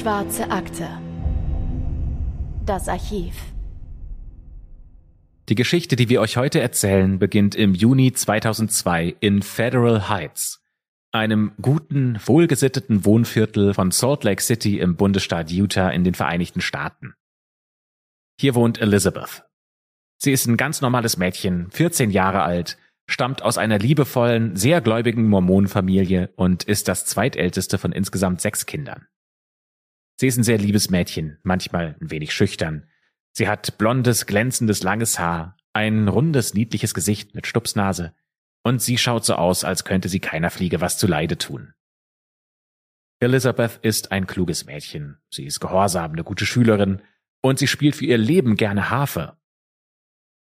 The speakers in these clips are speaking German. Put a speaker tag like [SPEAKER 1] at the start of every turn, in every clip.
[SPEAKER 1] Schwarze Akte. Das Archiv.
[SPEAKER 2] Die Geschichte, die wir euch heute erzählen, beginnt im Juni 2002 in Federal Heights, einem guten, wohlgesitteten Wohnviertel von Salt Lake City im Bundesstaat Utah in den Vereinigten Staaten. Hier wohnt Elizabeth. Sie ist ein ganz normales Mädchen, 14 Jahre alt, stammt aus einer liebevollen, sehr gläubigen Mormonenfamilie und ist das zweitälteste von insgesamt sechs Kindern. Sie ist ein sehr liebes Mädchen, manchmal ein wenig schüchtern. Sie hat blondes, glänzendes, langes Haar, ein rundes, niedliches Gesicht mit Stupsnase und sie schaut so aus, als könnte sie keiner Fliege was zu Leide tun. Elizabeth ist ein kluges Mädchen. Sie ist gehorsam, eine gute Schülerin und sie spielt für ihr Leben gerne Harfe.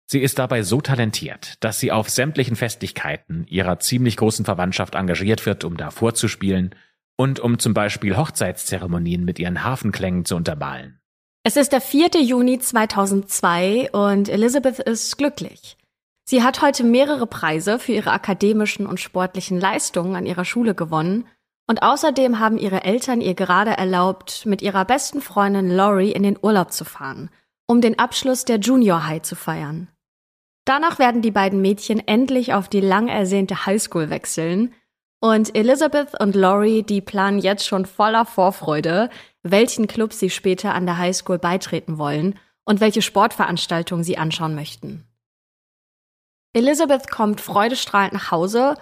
[SPEAKER 2] Sie ist dabei so talentiert, dass sie auf sämtlichen Festlichkeiten ihrer ziemlich großen Verwandtschaft engagiert wird, um da vorzuspielen und um zum Beispiel Hochzeitszeremonien mit ihren Hafenklängen zu untermalen.
[SPEAKER 3] Es ist der 4. Juni 2002 und Elizabeth ist glücklich. Sie hat heute mehrere Preise für ihre akademischen und sportlichen Leistungen an ihrer Schule gewonnen und außerdem haben ihre Eltern ihr gerade erlaubt, mit ihrer besten Freundin Laurie in den Urlaub zu fahren, um den Abschluss der Junior High zu feiern. Danach werden die beiden Mädchen endlich auf die lang ersehnte Highschool wechseln und Elizabeth und Laurie, die planen jetzt schon voller Vorfreude, welchen Club sie später an der Highschool beitreten wollen und welche Sportveranstaltungen sie anschauen möchten. Elizabeth kommt freudestrahlend nach Hause,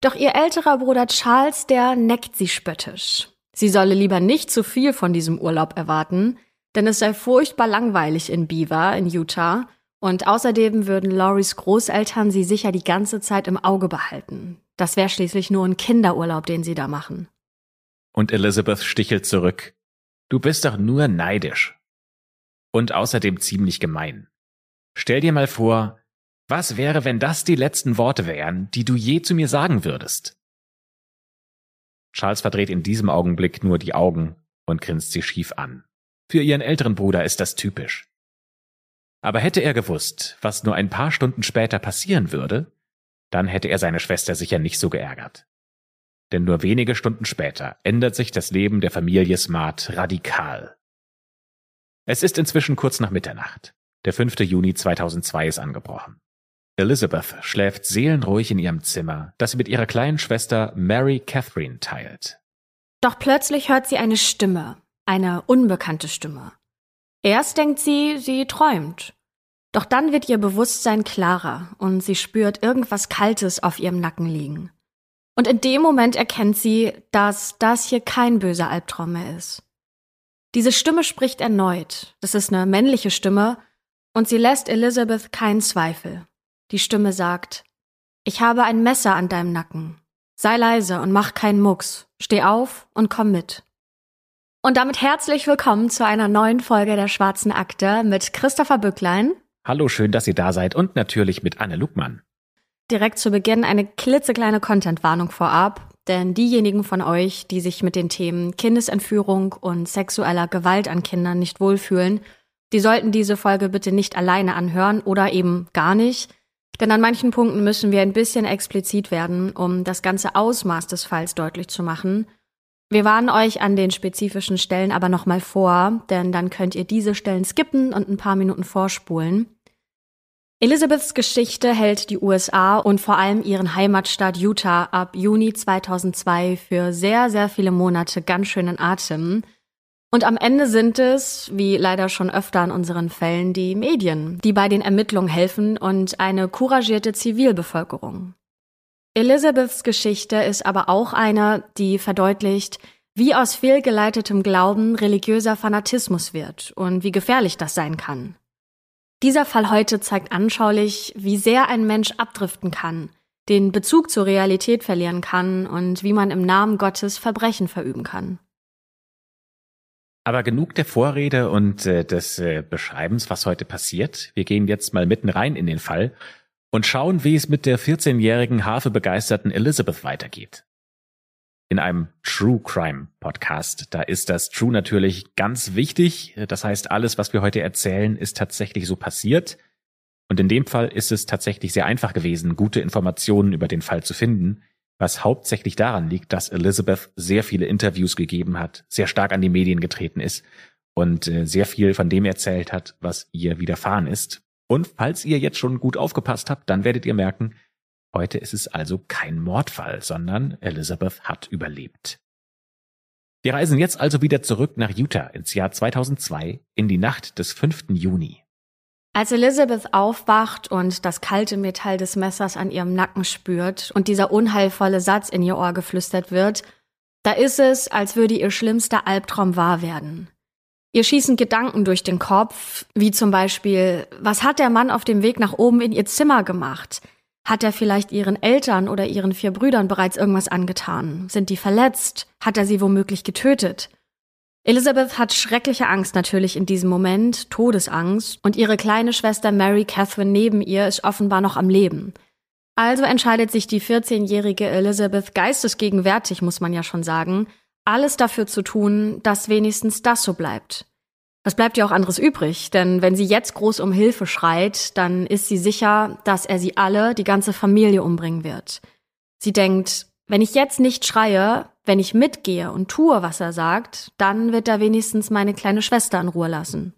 [SPEAKER 3] doch ihr älterer Bruder Charles, der neckt sie spöttisch. Sie solle lieber nicht zu viel von diesem Urlaub erwarten, denn es sei furchtbar langweilig in Beaver in Utah und außerdem würden Lauries Großeltern sie sicher die ganze Zeit im Auge behalten. Das wäre schließlich nur ein Kinderurlaub, den sie da machen.
[SPEAKER 2] Und Elizabeth stichelt zurück. Du bist doch nur neidisch. Und außerdem ziemlich gemein. Stell dir mal vor, was wäre, wenn das die letzten Worte wären, die du je zu mir sagen würdest? Charles verdreht in diesem Augenblick nur die Augen und grinst sie schief an. Für ihren älteren Bruder ist das typisch. Aber hätte er gewusst, was nur ein paar Stunden später passieren würde, dann hätte er seine Schwester sicher nicht so geärgert. Denn nur wenige Stunden später ändert sich das Leben der Familie Smart radikal. Es ist inzwischen kurz nach Mitternacht. Der 5. Juni 2002 ist angebrochen. Elizabeth schläft seelenruhig in ihrem Zimmer, das sie mit ihrer kleinen Schwester Mary Catherine teilt.
[SPEAKER 3] Doch plötzlich hört sie eine Stimme, eine unbekannte Stimme. Erst denkt sie, sie träumt. Doch dann wird ihr Bewusstsein klarer und sie spürt irgendwas Kaltes auf ihrem Nacken liegen. Und in dem Moment erkennt sie, dass das hier kein böser Albtraum mehr ist. Diese Stimme spricht erneut. Das ist eine männliche Stimme und sie lässt Elizabeth keinen Zweifel. Die Stimme sagt, ich habe ein Messer an deinem Nacken. Sei leise und mach keinen Mucks. Steh auf und komm mit. Und damit herzlich willkommen zu einer neuen Folge der Schwarzen Akte mit Christopher Bücklein
[SPEAKER 2] Hallo, schön, dass ihr da seid und natürlich mit Anne Lugmann.
[SPEAKER 3] Direkt zu Beginn eine klitzekleine Content-Warnung vorab, denn diejenigen von euch, die sich mit den Themen Kindesentführung und sexueller Gewalt an Kindern nicht wohlfühlen, die sollten diese Folge bitte nicht alleine anhören oder eben gar nicht, denn an manchen Punkten müssen wir ein bisschen explizit werden, um das ganze Ausmaß des Falls deutlich zu machen. Wir warnen euch an den spezifischen Stellen aber nochmal vor, denn dann könnt ihr diese Stellen skippen und ein paar Minuten vorspulen. Elizabeths Geschichte hält die USA und vor allem ihren Heimatstaat Utah ab Juni 2002 für sehr, sehr viele Monate ganz schön in Atem. Und am Ende sind es, wie leider schon öfter in unseren Fällen, die Medien, die bei den Ermittlungen helfen und eine couragierte Zivilbevölkerung. Elizabeths Geschichte ist aber auch eine, die verdeutlicht, wie aus fehlgeleitetem Glauben religiöser Fanatismus wird und wie gefährlich das sein kann. Dieser Fall heute zeigt anschaulich, wie sehr ein Mensch abdriften kann, den Bezug zur Realität verlieren kann und wie man im Namen Gottes Verbrechen verüben kann.
[SPEAKER 2] Aber genug der Vorrede und äh, des äh, Beschreibens, was heute passiert. Wir gehen jetzt mal mitten rein in den Fall und schauen, wie es mit der 14-jährigen hafebegeisterten Elizabeth weitergeht in einem True Crime Podcast. Da ist das True natürlich ganz wichtig. Das heißt, alles, was wir heute erzählen, ist tatsächlich so passiert. Und in dem Fall ist es tatsächlich sehr einfach gewesen, gute Informationen über den Fall zu finden. was hauptsächlich daran liegt, dass Elizabeth sehr viele Interviews gegeben hat, sehr stark an die Medien getreten ist und äh, sehr viel von dem erzählt hat, was ihr widerfahren ist. Und falls ihr jetzt schon gut aufgepasst habt, dann werdet ihr merken, heute ist es also kein Mordfall, sondern Elizabeth hat überlebt. Wir reisen jetzt also wieder zurück nach Utah ins Jahr 2002 in die Nacht des 5. Juni.
[SPEAKER 3] Als Elizabeth aufwacht und das kalte Metall des Messers an ihrem Nacken spürt und dieser unheilvolle Satz in ihr Ohr geflüstert wird, da ist es, als würde ihr schlimmster Albtraum wahr werden. Ihr schießen Gedanken durch den Kopf, wie zum Beispiel, was hat der Mann auf dem Weg nach oben in ihr Zimmer gemacht? Hat er vielleicht ihren Eltern oder ihren vier Brüdern bereits irgendwas angetan? Sind die verletzt? Hat er sie womöglich getötet? Elizabeth hat schreckliche Angst natürlich in diesem Moment, Todesangst, und ihre kleine Schwester Mary Catherine neben ihr ist offenbar noch am Leben. Also entscheidet sich die 14-jährige Elizabeth geistesgegenwärtig, muss man ja schon sagen, alles dafür zu tun, dass wenigstens das so bleibt. Was bleibt ihr auch anderes übrig? Denn wenn sie jetzt groß um Hilfe schreit, dann ist sie sicher, dass er sie alle, die ganze Familie umbringen wird. Sie denkt, wenn ich jetzt nicht schreie, wenn ich mitgehe und tue, was er sagt, dann wird er wenigstens meine kleine Schwester in Ruhe lassen.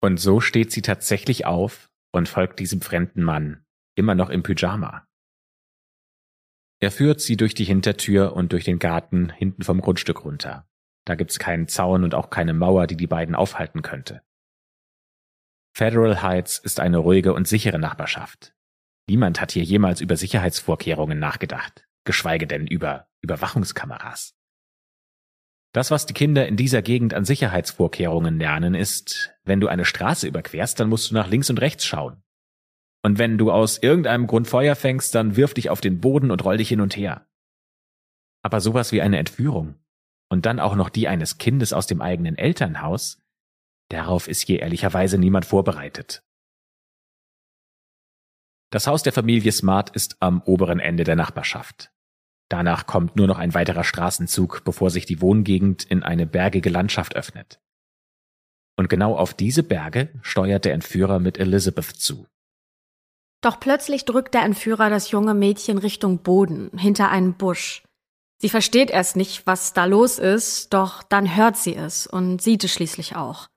[SPEAKER 2] Und so steht sie tatsächlich auf und folgt diesem fremden Mann, immer noch im Pyjama. Er führt sie durch die Hintertür und durch den Garten hinten vom Grundstück runter. Da gibt's keinen Zaun und auch keine Mauer, die die beiden aufhalten könnte. Federal Heights ist eine ruhige und sichere Nachbarschaft. Niemand hat hier jemals über Sicherheitsvorkehrungen nachgedacht, geschweige denn über Überwachungskameras. Das, was die Kinder in dieser Gegend an Sicherheitsvorkehrungen lernen, ist, wenn du eine Straße überquerst, dann musst du nach links und rechts schauen. Und wenn du aus irgendeinem Grund Feuer fängst, dann wirf dich auf den Boden und roll dich hin und her. Aber sowas wie eine Entführung und dann auch noch die eines Kindes aus dem eigenen Elternhaus, darauf ist hier ehrlicherweise niemand vorbereitet. Das Haus der Familie Smart ist am oberen Ende der Nachbarschaft. Danach kommt nur noch ein weiterer Straßenzug, bevor sich die Wohngegend in eine bergige Landschaft öffnet. Und genau auf diese Berge steuert der Entführer mit Elizabeth zu.
[SPEAKER 3] Doch plötzlich drückt der Entführer das junge Mädchen Richtung Boden, hinter einen Busch. Sie versteht erst nicht, was da los ist, doch dann hört sie es und sieht es schließlich auch.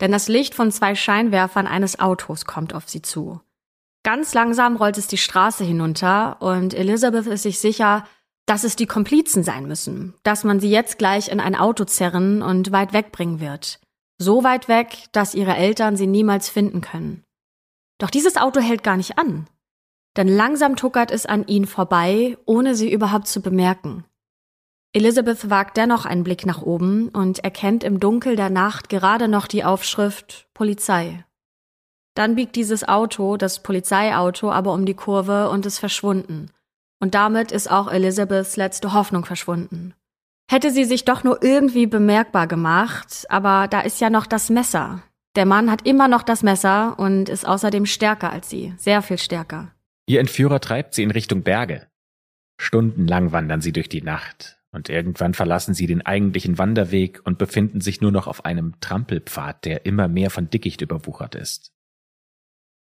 [SPEAKER 3] Denn das Licht von zwei Scheinwerfern eines Autos kommt auf sie zu. Ganz langsam rollt es die Straße hinunter und Elizabeth ist sich sicher, dass es die Komplizen sein müssen, dass man sie jetzt gleich in ein Auto zerren und weit wegbringen wird. So weit weg, dass ihre Eltern sie niemals finden können. Doch dieses Auto hält gar nicht an. Denn langsam tuckert es an ihnen vorbei, ohne sie überhaupt zu bemerken. Elizabeth wagt dennoch einen Blick nach oben und erkennt im Dunkel der Nacht gerade noch die Aufschrift Polizei. Dann biegt dieses Auto, das Polizeiauto, aber um die Kurve und ist verschwunden. Und damit ist auch Elizabeths letzte Hoffnung verschwunden. Hätte sie sich doch nur irgendwie bemerkbar gemacht, aber da ist ja noch das Messer. Der Mann hat immer noch das Messer und ist außerdem stärker als sie, sehr viel stärker.
[SPEAKER 2] Ihr Entführer treibt sie in Richtung Berge. Stundenlang wandern sie durch die Nacht, und irgendwann verlassen sie den eigentlichen Wanderweg und befinden sich nur noch auf einem Trampelpfad, der immer mehr von Dickicht überwuchert ist.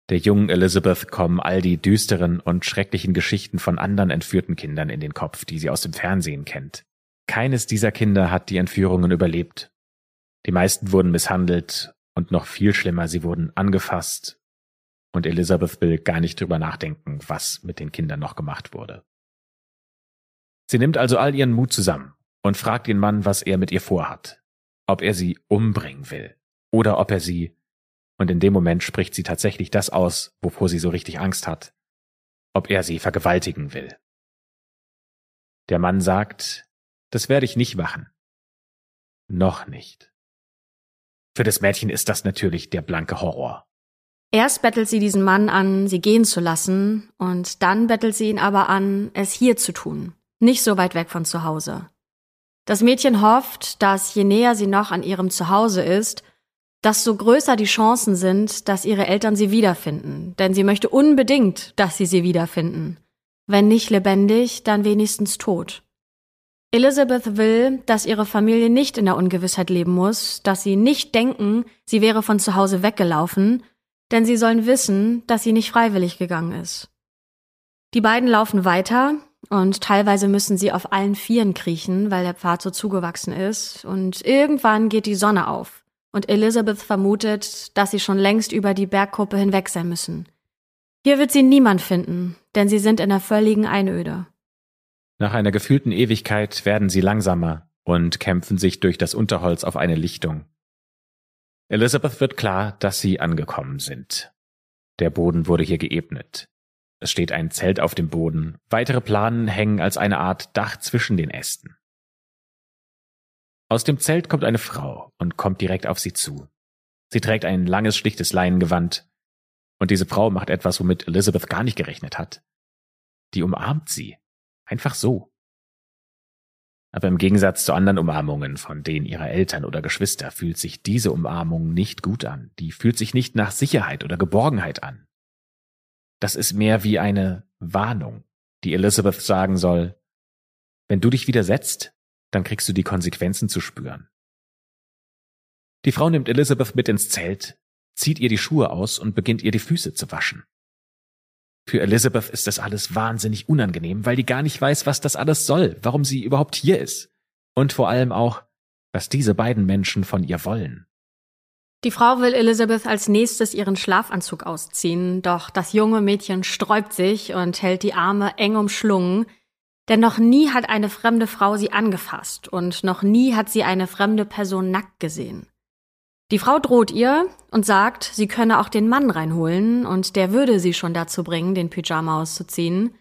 [SPEAKER 2] Der jungen Elizabeth kommen all die düsteren und schrecklichen Geschichten von anderen entführten Kindern in den Kopf, die sie aus dem Fernsehen kennt. Keines dieser Kinder hat die Entführungen überlebt. Die meisten wurden misshandelt und noch viel schlimmer, sie wurden angefasst. Und Elizabeth will gar nicht drüber nachdenken, was mit den Kindern noch gemacht wurde. Sie nimmt also all ihren Mut zusammen und fragt den Mann, was er mit ihr vorhat. Ob er sie umbringen will oder ob er sie und in dem Moment spricht sie tatsächlich das aus, wovor sie so richtig Angst hat, ob er sie vergewaltigen will. Der Mann sagt, das werde ich nicht machen. Noch nicht. Für das Mädchen ist das natürlich der blanke Horror.
[SPEAKER 3] Erst bettelt sie diesen Mann an, sie gehen zu lassen, und dann bettelt sie ihn aber an, es hier zu tun, nicht so weit weg von zu Hause. Das Mädchen hofft, dass je näher sie noch an ihrem Zuhause ist, dass so größer die Chancen sind, dass ihre Eltern sie wiederfinden, denn sie möchte unbedingt, dass sie sie wiederfinden. Wenn nicht lebendig, dann wenigstens tot. Elizabeth will, dass ihre Familie nicht in der Ungewissheit leben muss, dass sie nicht denken, sie wäre von zu Hause weggelaufen, denn sie sollen wissen, dass sie nicht freiwillig gegangen ist. Die beiden laufen weiter, und teilweise müssen sie auf allen Vieren kriechen, weil der Pfad so zugewachsen ist. Und irgendwann geht die Sonne auf und Elizabeth vermutet, dass sie schon längst über die Bergkuppe hinweg sein müssen. Hier wird sie niemand finden, denn sie sind in der völligen Einöde.
[SPEAKER 2] Nach einer gefühlten Ewigkeit werden sie langsamer und kämpfen sich durch das Unterholz auf eine Lichtung. Elizabeth wird klar, dass sie angekommen sind. Der Boden wurde hier geebnet. Es steht ein Zelt auf dem Boden, weitere Planen hängen als eine Art Dach zwischen den Ästen. Aus dem Zelt kommt eine Frau und kommt direkt auf sie zu. Sie trägt ein langes, schlichtes Leinengewand, und diese Frau macht etwas, womit Elizabeth gar nicht gerechnet hat. Die umarmt sie. Einfach so. Aber im Gegensatz zu anderen Umarmungen von denen ihrer Eltern oder Geschwister fühlt sich diese Umarmung nicht gut an. Die fühlt sich nicht nach Sicherheit oder Geborgenheit an. Das ist mehr wie eine Warnung, die Elizabeth sagen soll, wenn du dich widersetzt, dann kriegst du die Konsequenzen zu spüren. Die Frau nimmt Elizabeth mit ins Zelt, zieht ihr die Schuhe aus und beginnt ihr die Füße zu waschen. Für Elizabeth ist das alles wahnsinnig unangenehm, weil die gar nicht weiß, was das alles soll, warum sie überhaupt hier ist. Und vor allem auch, was diese beiden Menschen von ihr wollen.
[SPEAKER 3] Die Frau will Elizabeth als nächstes ihren Schlafanzug ausziehen, doch das junge Mädchen sträubt sich und hält die Arme eng umschlungen, denn noch nie hat eine fremde Frau sie angefasst und noch nie hat sie eine fremde Person nackt gesehen. Die Frau droht ihr und sagt, sie könne auch den Mann reinholen und der würde sie schon dazu bringen, den Pyjama auszuziehen.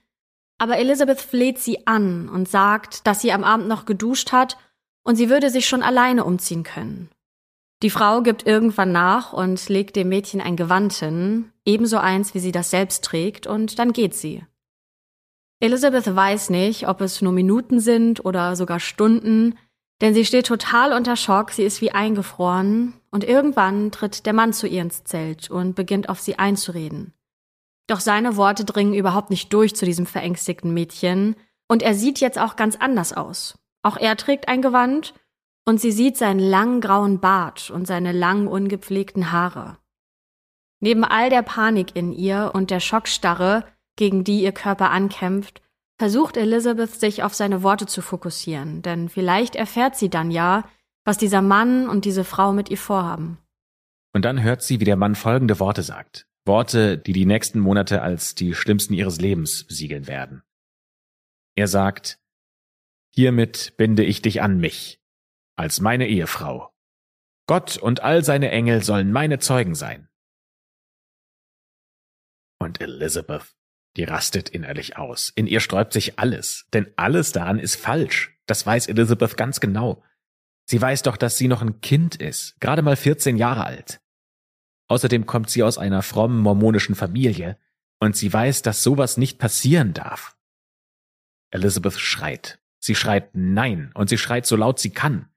[SPEAKER 3] Aber Elizabeth fleht sie an und sagt, dass sie am Abend noch geduscht hat und sie würde sich schon alleine umziehen können. Die Frau gibt irgendwann nach und legt dem Mädchen ein Gewand hin, ebenso eins, wie sie das selbst trägt, und dann geht sie. Elizabeth weiß nicht, ob es nur Minuten sind oder sogar Stunden, denn sie steht total unter Schock, sie ist wie eingefroren, und irgendwann tritt der Mann zu ihr ins Zelt und beginnt auf sie einzureden. Doch seine Worte dringen überhaupt nicht durch zu diesem verängstigten Mädchen, und er sieht jetzt auch ganz anders aus. Auch er trägt ein Gewand, und sie sieht seinen langen grauen Bart und seine lang ungepflegten Haare. Neben all der Panik in ihr und der Schockstarre, gegen die ihr Körper ankämpft, versucht Elizabeth sich auf seine Worte zu fokussieren, denn vielleicht erfährt sie dann ja, was dieser Mann und diese Frau mit ihr vorhaben.
[SPEAKER 2] Und dann hört sie, wie der Mann folgende Worte sagt. Worte, die die nächsten Monate als die schlimmsten ihres Lebens besiegeln werden. Er sagt, Hiermit binde ich dich an mich, als meine Ehefrau. Gott und all seine Engel sollen meine Zeugen sein. Und Elizabeth die rastet innerlich aus. In ihr sträubt sich alles, denn alles daran ist falsch. Das weiß Elizabeth ganz genau. Sie weiß doch, dass sie noch ein Kind ist, gerade mal 14 Jahre alt. Außerdem kommt sie aus einer frommen mormonischen Familie und sie weiß, dass sowas nicht passieren darf. Elizabeth schreit. Sie schreit Nein und sie schreit so laut sie kann.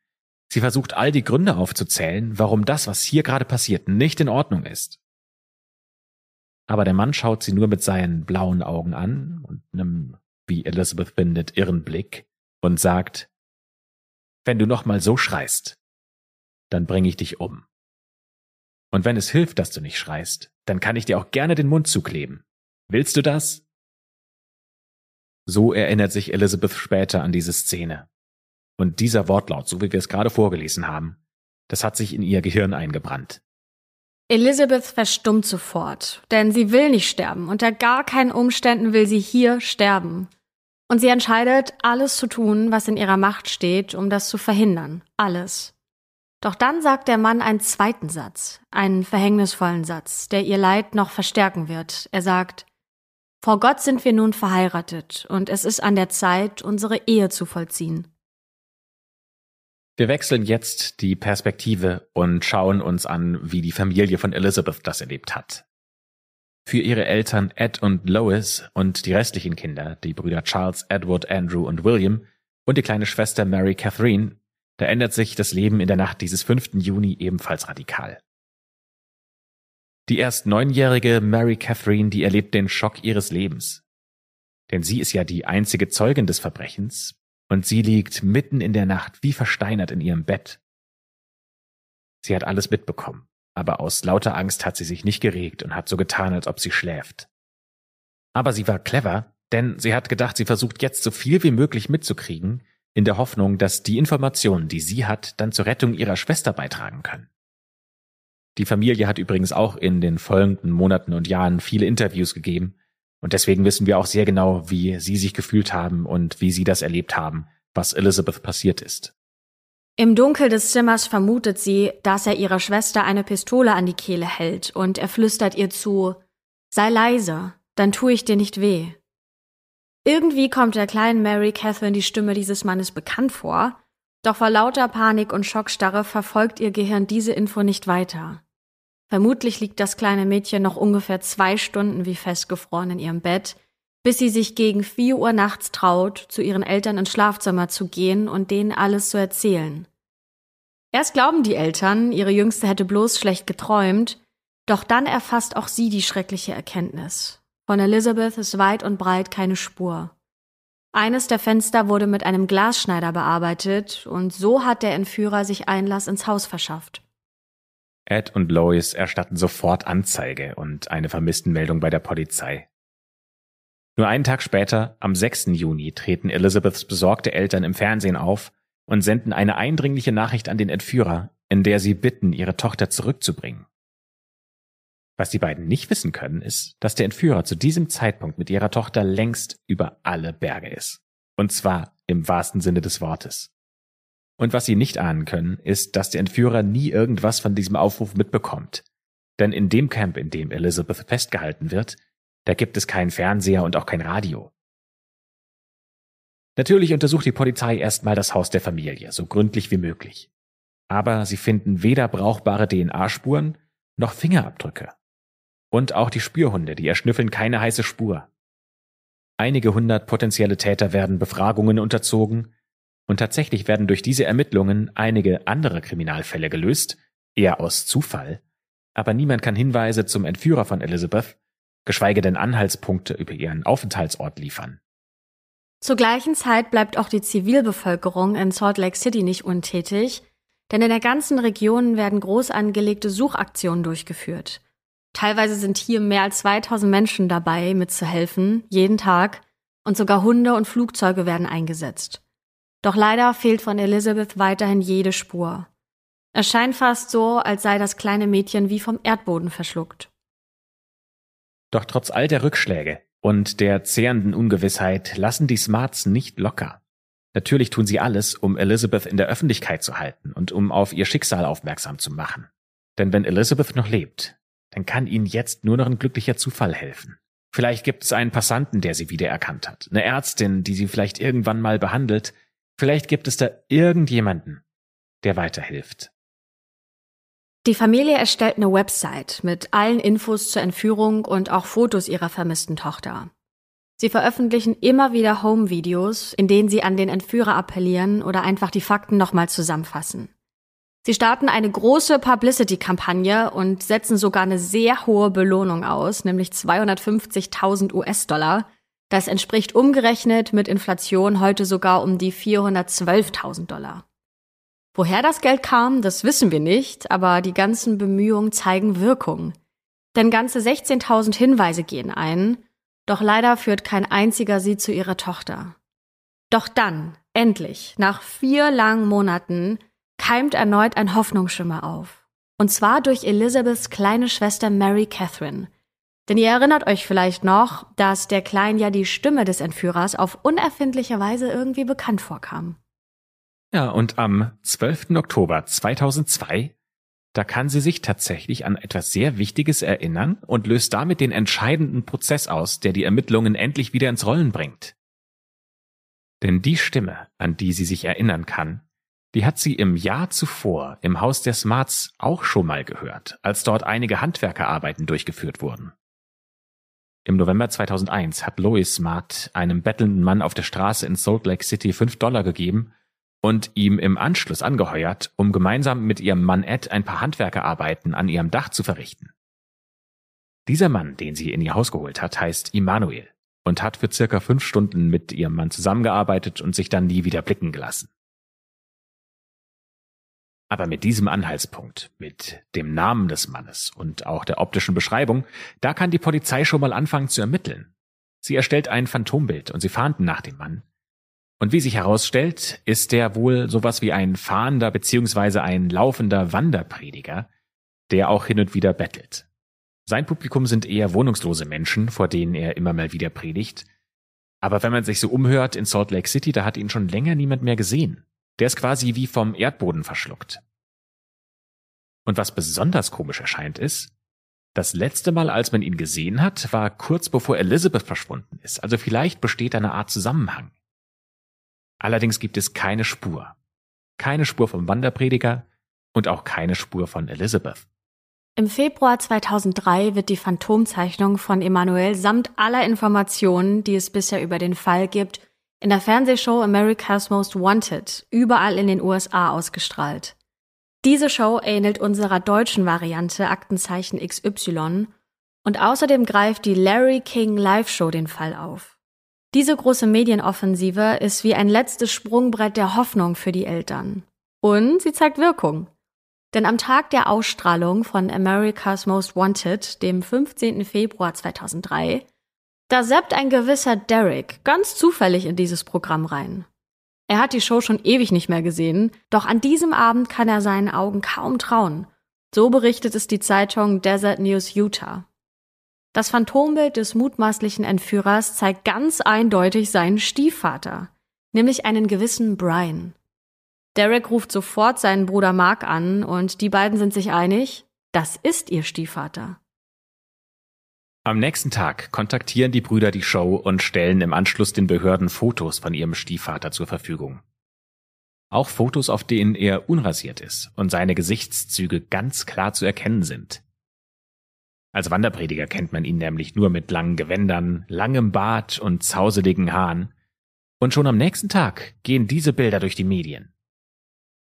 [SPEAKER 2] Sie versucht all die Gründe aufzuzählen, warum das, was hier gerade passiert, nicht in Ordnung ist. Aber der Mann schaut sie nur mit seinen blauen Augen an und einem, wie Elizabeth findet, irren Blick und sagt, wenn du noch mal so schreist, dann bringe ich dich um. Und wenn es hilft, dass du nicht schreist, dann kann ich dir auch gerne den Mund zukleben. Willst du das? So erinnert sich Elizabeth später an diese Szene. Und dieser Wortlaut, so wie wir es gerade vorgelesen haben, das hat sich in ihr Gehirn eingebrannt.
[SPEAKER 3] Elizabeth verstummt sofort, denn sie will nicht sterben. Unter gar keinen Umständen will sie hier sterben. Und sie entscheidet, alles zu tun, was in ihrer Macht steht, um das zu verhindern. Alles. Doch dann sagt der Mann einen zweiten Satz, einen verhängnisvollen Satz, der ihr Leid noch verstärken wird. Er sagt, vor Gott sind wir nun verheiratet und es ist an der Zeit, unsere Ehe zu vollziehen.
[SPEAKER 2] Wir wechseln jetzt die Perspektive und schauen uns an, wie die Familie von Elizabeth das erlebt hat. Für ihre Eltern Ed und Lois und die restlichen Kinder, die Brüder Charles, Edward, Andrew und William und die kleine Schwester Mary Catherine, da ändert sich das Leben in der Nacht dieses 5. Juni ebenfalls radikal. Die erst neunjährige Mary Catherine, die erlebt den Schock ihres Lebens. Denn sie ist ja die einzige Zeugin des Verbrechens, und sie liegt mitten in der Nacht wie versteinert in ihrem Bett. Sie hat alles mitbekommen, aber aus lauter Angst hat sie sich nicht geregt und hat so getan, als ob sie schläft. Aber sie war clever Denn sie hat gedacht, sie versucht jetzt so viel wie möglich mitzukriegen, in der Hoffnung, dass die Informationen, die sie hat, dann zur Rettung ihrer Schwester beitragen können. Die Familie hat übrigens auch in den folgenden Monaten und Jahren viele Interviews gegeben, und deswegen wissen wir auch sehr genau, wie sie sich gefühlt haben und wie sie das erlebt haben, was Elizabeth passiert ist.
[SPEAKER 3] Im Dunkel des Zimmers vermutet sie, dass er ihrer Schwester eine Pistole an die Kehle hält und er flüstert ihr zu, sei leise, dann tue ich dir nicht weh. Irgendwie kommt der kleinen Mary Catherine die Stimme dieses Mannes bekannt vor, doch vor lauter Panik und Schockstarre verfolgt ihr Gehirn diese Info nicht weiter. Vermutlich liegt das kleine Mädchen noch ungefähr zwei Stunden wie festgefroren in ihrem Bett, bis sie sich gegen vier Uhr nachts traut, zu ihren Eltern ins Schlafzimmer zu gehen und denen alles zu erzählen. Erst glauben die Eltern, ihre Jüngste hätte bloß schlecht geträumt, doch dann erfasst auch sie die schreckliche Erkenntnis. Von Elizabeth ist weit und breit keine Spur. Eines der Fenster wurde mit einem Glasschneider bearbeitet und so hat der Entführer sich Einlass ins Haus verschafft.
[SPEAKER 2] Ed und Lois erstatten sofort Anzeige und eine Vermisstenmeldung bei der Polizei. Nur einen Tag später, am 6. Juni, treten Elizabeths besorgte Eltern im Fernsehen auf und senden eine eindringliche Nachricht an den Entführer, in der sie bitten, ihre Tochter zurückzubringen. Was die beiden nicht wissen können, ist, dass der Entführer zu diesem Zeitpunkt mit ihrer Tochter längst über alle Berge ist. Und zwar im wahrsten Sinne des Wortes. Und was sie nicht ahnen können, ist, dass der Entführer nie irgendwas von diesem Aufruf mitbekommt. Denn in dem Camp, in dem Elizabeth festgehalten wird, da gibt es keinen Fernseher und auch kein Radio. Natürlich untersucht die Polizei erstmal das Haus der Familie, so gründlich wie möglich. Aber sie finden weder brauchbare DNA-Spuren noch Fingerabdrücke. Und auch die Spürhunde, die erschnüffeln keine heiße Spur. Einige hundert potenzielle Täter werden Befragungen unterzogen und tatsächlich werden durch diese Ermittlungen einige andere Kriminalfälle gelöst, eher aus Zufall, aber niemand kann Hinweise zum Entführer von Elizabeth, geschweige denn Anhaltspunkte über ihren Aufenthaltsort liefern.
[SPEAKER 3] Zur gleichen Zeit bleibt auch die Zivilbevölkerung in Salt Lake City nicht untätig, denn in der ganzen Region werden groß angelegte Suchaktionen durchgeführt. Teilweise sind hier mehr als 2000 Menschen dabei, mitzuhelfen, jeden Tag, und sogar Hunde und Flugzeuge werden eingesetzt. Doch leider fehlt von Elizabeth weiterhin jede Spur. Es scheint fast so, als sei das kleine Mädchen wie vom Erdboden verschluckt.
[SPEAKER 2] Doch trotz all der Rückschläge und der zehrenden Ungewissheit lassen die Smarts nicht locker. Natürlich tun sie alles, um Elizabeth in der Öffentlichkeit zu halten und um auf ihr Schicksal aufmerksam zu machen. Denn wenn Elizabeth noch lebt, dann kann ihnen jetzt nur noch ein glücklicher Zufall helfen. Vielleicht gibt es einen Passanten, der sie wiedererkannt hat, eine Ärztin, die sie vielleicht irgendwann mal behandelt, vielleicht gibt es da irgendjemanden, der weiterhilft.
[SPEAKER 3] Die Familie erstellt eine Website mit allen Infos zur Entführung und auch Fotos ihrer vermissten Tochter. Sie veröffentlichen immer wieder Home-Videos, in denen sie an den Entführer appellieren oder einfach die Fakten nochmal zusammenfassen. Sie starten eine große Publicity-Kampagne und setzen sogar eine sehr hohe Belohnung aus, nämlich 250.000 US-Dollar. Das entspricht umgerechnet mit Inflation heute sogar um die 412.000 Dollar. Woher das Geld kam, das wissen wir nicht, aber die ganzen Bemühungen zeigen Wirkung. Denn ganze 16.000 Hinweise gehen ein, doch leider führt kein einziger sie zu ihrer Tochter. Doch dann, endlich, nach vier langen Monaten, keimt erneut ein Hoffnungsschimmer auf. Und zwar durch Elizabeths kleine Schwester Mary Catherine. Denn ihr erinnert euch vielleicht noch, dass der Klein ja die Stimme des Entführers auf unerfindliche Weise irgendwie bekannt vorkam.
[SPEAKER 2] Ja, und am 12. Oktober 2002, da kann sie sich tatsächlich an etwas sehr Wichtiges erinnern und löst damit den entscheidenden Prozess aus, der die Ermittlungen endlich wieder ins Rollen bringt. Denn die Stimme, an die sie sich erinnern kann, die hat sie im Jahr zuvor im Haus der Smarts auch schon mal gehört, als dort einige Handwerkerarbeiten durchgeführt wurden. Im November 2001 hat Lois Smart einem bettelnden Mann auf der Straße in Salt Lake City fünf Dollar gegeben und ihm im Anschluss angeheuert, um gemeinsam mit ihrem Mann Ed ein paar Handwerkerarbeiten an ihrem Dach zu verrichten. Dieser Mann, den sie in ihr Haus geholt hat, heißt Immanuel und hat für circa fünf Stunden mit ihrem Mann zusammengearbeitet und sich dann nie wieder blicken gelassen. Aber mit diesem Anhaltspunkt, mit dem Namen des Mannes und auch der optischen Beschreibung, da kann die Polizei schon mal anfangen zu ermitteln. Sie erstellt ein Phantombild und sie fahnden nach dem Mann. Und wie sich herausstellt, ist der wohl sowas wie ein fahrender bzw. ein laufender Wanderprediger, der auch hin und wieder bettelt. Sein Publikum sind eher wohnungslose Menschen, vor denen er immer mal wieder predigt. Aber wenn man sich so umhört in Salt Lake City, da hat ihn schon länger niemand mehr gesehen. Der ist quasi wie vom Erdboden verschluckt. Und was besonders komisch erscheint ist, das letzte Mal, als man ihn gesehen hat, war kurz bevor Elizabeth verschwunden ist, also vielleicht besteht eine Art Zusammenhang. Allerdings gibt es keine Spur. Keine Spur vom Wanderprediger und auch keine Spur von Elizabeth.
[SPEAKER 3] Im Februar 2003 wird die Phantomzeichnung von Emanuel samt aller Informationen, die es bisher über den Fall gibt, in der Fernsehshow America's Most Wanted überall in den USA ausgestrahlt. Diese Show ähnelt unserer deutschen Variante Aktenzeichen XY und außerdem greift die Larry King Live Show den Fall auf. Diese große Medienoffensive ist wie ein letztes Sprungbrett der Hoffnung für die Eltern. Und sie zeigt Wirkung. Denn am Tag der Ausstrahlung von America's Most Wanted, dem 15. Februar 2003, da seppt ein gewisser Derek ganz zufällig in dieses Programm rein. Er hat die Show schon ewig nicht mehr gesehen, doch an diesem Abend kann er seinen Augen kaum trauen. So berichtet es die Zeitung Desert News Utah. Das Phantombild des mutmaßlichen Entführers zeigt ganz eindeutig seinen Stiefvater, nämlich einen gewissen Brian. Derek ruft sofort seinen Bruder Mark an und die beiden sind sich einig, das ist ihr Stiefvater.
[SPEAKER 2] Am nächsten Tag kontaktieren die Brüder die Show und stellen im Anschluss den Behörden Fotos von ihrem Stiefvater zur Verfügung. Auch Fotos, auf denen er unrasiert ist und seine Gesichtszüge ganz klar zu erkennen sind. Als Wanderprediger kennt man ihn nämlich nur mit langen Gewändern, langem Bart und zauseligen Haaren. Und schon am nächsten Tag gehen diese Bilder durch die Medien.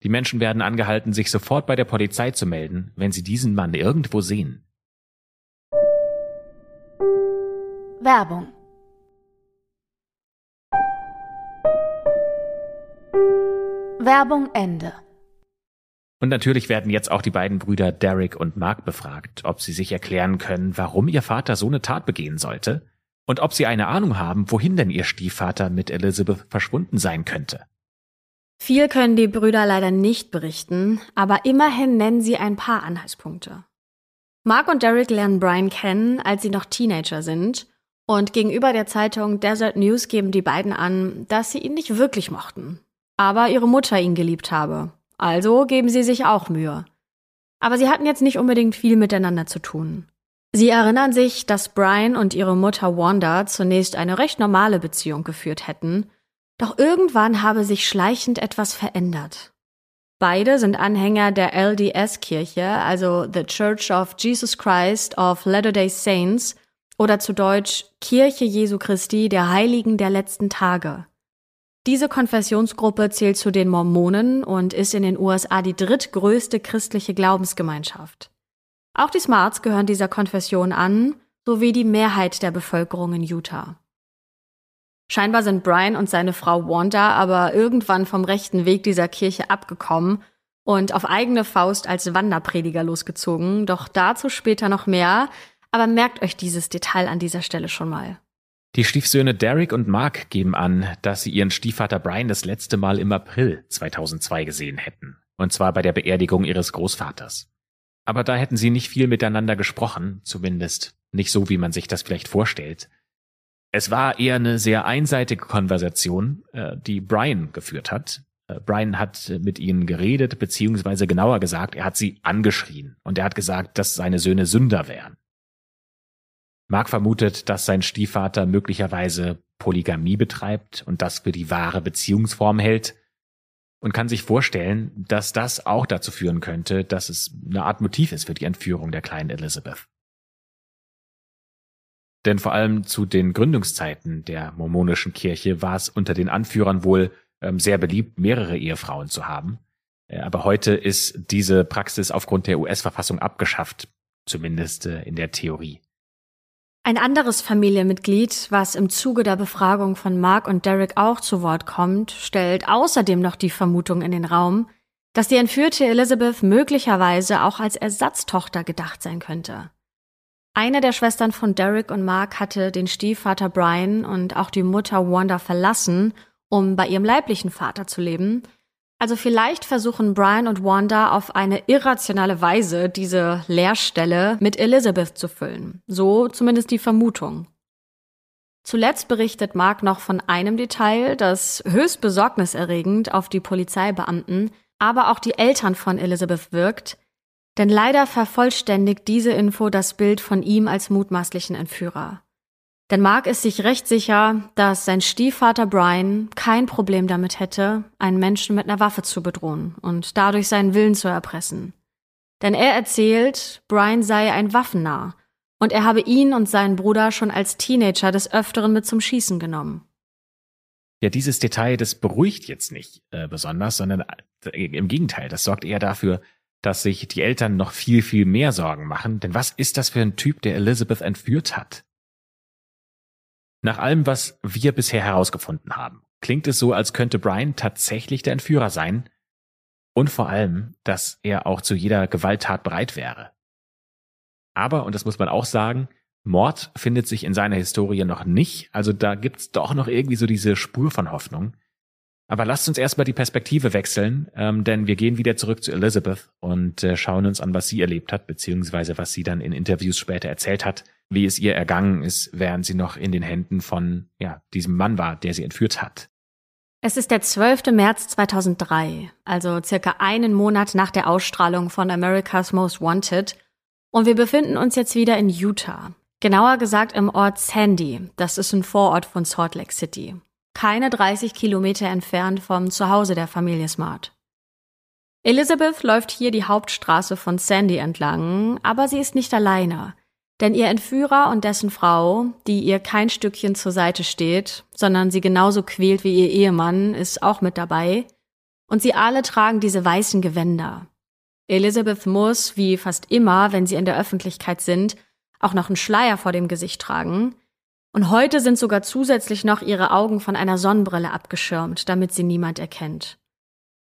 [SPEAKER 2] Die Menschen werden angehalten, sich sofort bei der Polizei zu melden, wenn sie diesen Mann irgendwo sehen.
[SPEAKER 1] Werbung Werbung Ende.
[SPEAKER 2] Und natürlich werden jetzt auch die beiden Brüder Derek und Mark befragt, ob sie sich erklären können, warum ihr Vater so eine Tat begehen sollte und ob sie eine Ahnung haben, wohin denn ihr Stiefvater mit Elizabeth verschwunden sein könnte.
[SPEAKER 3] Viel können die Brüder leider nicht berichten, aber immerhin nennen sie ein paar Anhaltspunkte. Mark und Derek lernen Brian kennen, als sie noch Teenager sind, und gegenüber der Zeitung Desert News geben die beiden an, dass sie ihn nicht wirklich mochten, aber ihre Mutter ihn geliebt habe. Also geben sie sich auch Mühe. Aber sie hatten jetzt nicht unbedingt viel miteinander zu tun. Sie erinnern sich, dass Brian und ihre Mutter Wanda zunächst eine recht normale Beziehung geführt hätten, doch irgendwann habe sich schleichend etwas verändert. Beide sind Anhänger der LDS-Kirche, also The Church of Jesus Christ of Latter-day Saints oder zu Deutsch Kirche Jesu Christi der Heiligen der letzten Tage. Diese Konfessionsgruppe zählt zu den Mormonen und ist in den USA die drittgrößte christliche Glaubensgemeinschaft. Auch die Smarts gehören dieser Konfession an, sowie die Mehrheit der Bevölkerung in Utah. Scheinbar sind Brian und seine Frau Wanda aber irgendwann vom rechten Weg dieser Kirche abgekommen und auf eigene Faust als Wanderprediger losgezogen, doch dazu später noch mehr, aber merkt euch dieses Detail an dieser Stelle schon mal.
[SPEAKER 2] Die Stiefsöhne Derek und Mark geben an, dass sie ihren Stiefvater Brian das letzte Mal im April 2002 gesehen hätten, und zwar bei der Beerdigung ihres Großvaters. Aber da hätten sie nicht viel miteinander gesprochen, zumindest nicht so, wie man sich das vielleicht vorstellt. Es war eher eine sehr einseitige Konversation, äh, die Brian geführt hat. Äh, Brian hat mit ihnen geredet, beziehungsweise genauer gesagt, er hat sie angeschrien und er hat gesagt, dass seine Söhne Sünder wären. Mark vermutet, dass sein Stiefvater möglicherweise Polygamie betreibt und das für die wahre Beziehungsform hält und kann sich vorstellen, dass das auch dazu führen könnte, dass es eine Art Motiv ist für die Entführung der kleinen Elizabeth. Denn vor allem zu den Gründungszeiten der mormonischen Kirche war es unter den Anführern wohl ähm, sehr beliebt, mehrere Ehefrauen zu haben. Äh, aber heute ist diese Praxis aufgrund der US-Verfassung abgeschafft, zumindest äh, in der Theorie.
[SPEAKER 3] Ein anderes Familienmitglied, was im Zuge der Befragung von Mark und Derek auch zu Wort kommt, stellt außerdem noch die Vermutung in den Raum, dass die entführte Elizabeth möglicherweise auch als Ersatztochter gedacht sein könnte. Eine der Schwestern von Derek und Mark hatte den Stiefvater Brian und auch die Mutter Wanda verlassen, um bei ihrem leiblichen Vater zu leben. Also vielleicht versuchen Brian und Wanda auf eine irrationale Weise diese Leerstelle mit Elizabeth zu füllen. So zumindest die Vermutung. Zuletzt berichtet Mark noch von einem Detail, das höchst besorgniserregend auf die Polizeibeamten, aber auch die Eltern von Elizabeth wirkt, denn leider vervollständigt diese Info das Bild von ihm als mutmaßlichen Entführer. Denn Mark ist sich recht sicher, dass sein Stiefvater Brian kein Problem damit hätte, einen Menschen mit einer Waffe zu bedrohen und dadurch seinen Willen zu erpressen. Denn er erzählt, Brian sei ein Waffennah und er habe ihn und seinen Bruder schon als Teenager des Öfteren mit zum Schießen genommen.
[SPEAKER 2] Ja, dieses Detail, das beruhigt jetzt nicht äh, besonders, sondern äh, im Gegenteil, das sorgt eher dafür, dass sich die Eltern noch viel, viel mehr Sorgen machen. Denn was ist das für ein Typ, der Elizabeth entführt hat? Nach allem, was wir bisher herausgefunden haben, klingt es so, als könnte Brian tatsächlich der Entführer sein und vor allem, dass er auch zu jeder Gewalttat bereit wäre. Aber, und das muss man auch sagen, Mord findet sich in seiner Historie noch nicht. Also da gibt's doch noch irgendwie so diese Spur von Hoffnung. Aber lasst uns erstmal die Perspektive wechseln, ähm, denn wir gehen wieder zurück zu Elizabeth und äh, schauen uns an, was sie erlebt hat, beziehungsweise was sie dann in Interviews später erzählt hat, wie es ihr ergangen ist, während sie noch in den Händen von ja, diesem Mann war, der sie entführt hat.
[SPEAKER 3] Es ist der 12. März 2003, also circa einen Monat nach der Ausstrahlung von America's Most Wanted und wir befinden uns jetzt wieder in Utah. Genauer gesagt im Ort Sandy. Das ist ein Vorort von Salt Lake City. Keine 30 Kilometer entfernt vom Zuhause der Familie Smart. Elizabeth läuft hier die Hauptstraße von Sandy entlang, aber sie ist nicht alleine. Denn ihr Entführer und dessen Frau, die ihr kein Stückchen zur Seite steht, sondern sie genauso quält wie ihr Ehemann, ist auch mit dabei. Und sie alle tragen diese weißen Gewänder. Elizabeth muss, wie fast immer, wenn sie in der Öffentlichkeit sind, auch noch einen Schleier vor dem Gesicht tragen. Und heute sind sogar zusätzlich noch ihre Augen von einer Sonnenbrille abgeschirmt, damit sie niemand erkennt.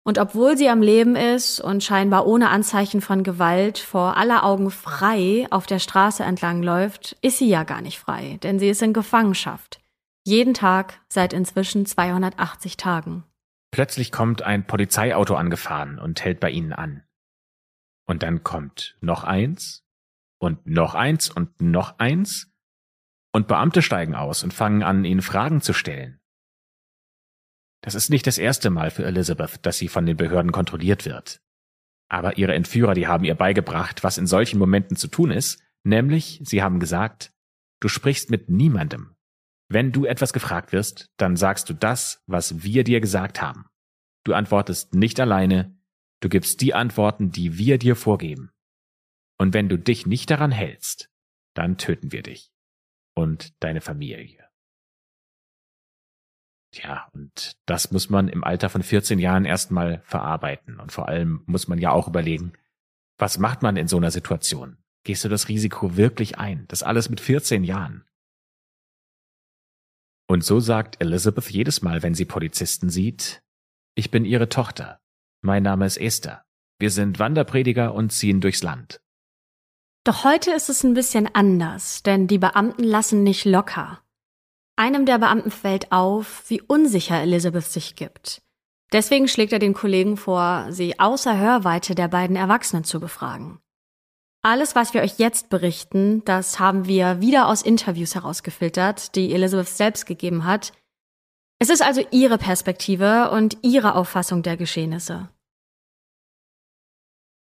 [SPEAKER 3] Und obwohl sie am Leben ist und scheinbar ohne Anzeichen von Gewalt vor aller Augen frei auf der Straße entlang läuft, ist sie ja gar nicht frei, denn sie ist in Gefangenschaft. Jeden Tag seit inzwischen 280 Tagen.
[SPEAKER 2] Plötzlich kommt ein Polizeiauto angefahren und hält bei ihnen an. Und dann kommt noch eins und noch eins und noch eins. Und Beamte steigen aus und fangen an, ihnen Fragen zu stellen. Das ist nicht das erste Mal für Elizabeth, dass sie von den Behörden kontrolliert wird. Aber ihre Entführer, die haben ihr beigebracht, was in solchen Momenten zu tun ist, nämlich, sie haben gesagt, du sprichst mit niemandem. Wenn du etwas gefragt wirst, dann sagst du das, was wir dir gesagt haben. Du antwortest nicht alleine, Du gibst die Antworten, die wir dir vorgeben. Und wenn du dich nicht daran hältst, dann töten wir dich und deine Familie. Tja, und das muss man im Alter von 14 Jahren erstmal verarbeiten. Und vor allem muss man ja auch überlegen, was macht man in so einer Situation? Gehst du das Risiko wirklich ein? Das alles mit 14 Jahren. Und so sagt Elizabeth jedes Mal, wenn sie Polizisten sieht, ich bin ihre Tochter. Mein Name ist Esther. Wir sind Wanderprediger und ziehen durchs Land.
[SPEAKER 3] Doch heute ist es ein bisschen anders, denn die Beamten lassen nicht locker. Einem der Beamten fällt auf, wie unsicher Elizabeth sich gibt. Deswegen schlägt er den Kollegen vor, sie außer Hörweite der beiden Erwachsenen zu befragen. Alles, was wir euch jetzt berichten, das haben wir wieder aus Interviews herausgefiltert, die Elizabeth selbst gegeben hat, es ist also Ihre Perspektive und Ihre Auffassung der Geschehnisse.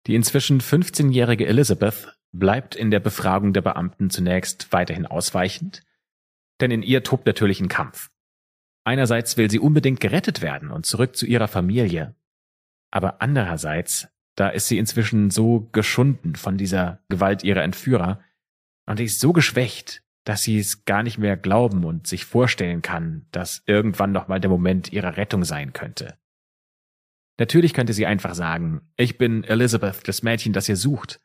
[SPEAKER 2] Die inzwischen 15-jährige Elizabeth bleibt in der Befragung der Beamten zunächst weiterhin ausweichend, denn in ihr tobt natürlich ein Kampf. Einerseits will sie unbedingt gerettet werden und zurück zu ihrer Familie, aber andererseits, da ist sie inzwischen so geschunden von dieser Gewalt ihrer Entführer und ist so geschwächt, dass sie es gar nicht mehr glauben und sich vorstellen kann, dass irgendwann noch mal der Moment ihrer Rettung sein könnte. Natürlich könnte sie einfach sagen, ich bin Elizabeth, das Mädchen, das ihr sucht.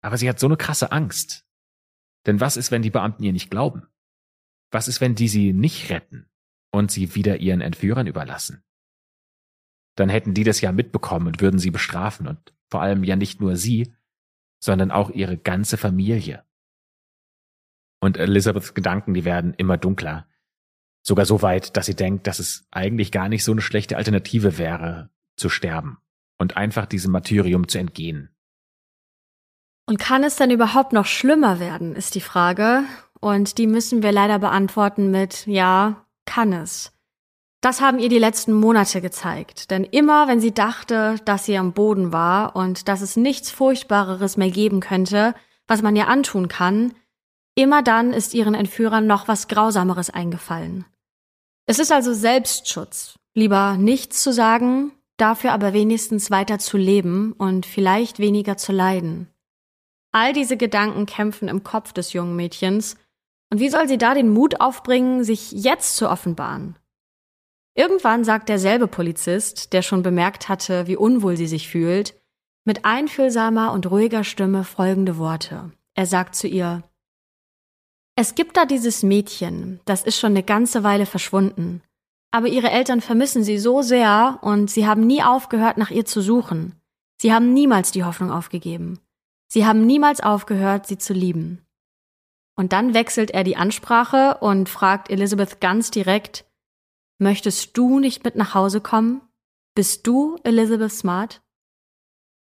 [SPEAKER 2] Aber sie hat so eine krasse Angst. Denn was ist, wenn die Beamten ihr nicht glauben? Was ist, wenn die sie nicht retten und sie wieder ihren Entführern überlassen? Dann hätten die das ja mitbekommen und würden sie bestrafen und vor allem ja nicht nur sie, sondern auch ihre ganze Familie. Und Elizabeths Gedanken, die werden immer dunkler. Sogar so weit, dass sie denkt, dass es eigentlich gar nicht so eine schlechte Alternative wäre, zu sterben und einfach diesem Martyrium zu entgehen.
[SPEAKER 3] Und kann es dann überhaupt noch schlimmer werden, ist die Frage. Und die müssen wir leider beantworten mit Ja, kann es. Das haben ihr die letzten Monate gezeigt. Denn immer, wenn sie dachte, dass sie am Boden war und dass es nichts Furchtbareres mehr geben könnte, was man ihr antun kann, immer dann ist ihren Entführern noch was Grausameres eingefallen. Es ist also Selbstschutz, lieber nichts zu sagen, dafür aber wenigstens weiter zu leben und vielleicht weniger zu leiden. All diese Gedanken kämpfen im Kopf des jungen Mädchens, und wie soll sie da den Mut aufbringen, sich jetzt zu offenbaren? Irgendwann sagt derselbe Polizist, der schon bemerkt hatte, wie unwohl sie sich fühlt, mit einfühlsamer und ruhiger Stimme folgende Worte. Er sagt zu ihr, es gibt da dieses Mädchen, das ist schon eine ganze Weile verschwunden. Aber ihre Eltern vermissen sie so sehr und sie haben nie aufgehört, nach ihr zu suchen. Sie haben niemals die Hoffnung aufgegeben. Sie haben niemals aufgehört, sie zu lieben. Und dann wechselt er die Ansprache und fragt Elizabeth ganz direkt, Möchtest du nicht mit nach Hause kommen? Bist du Elizabeth Smart?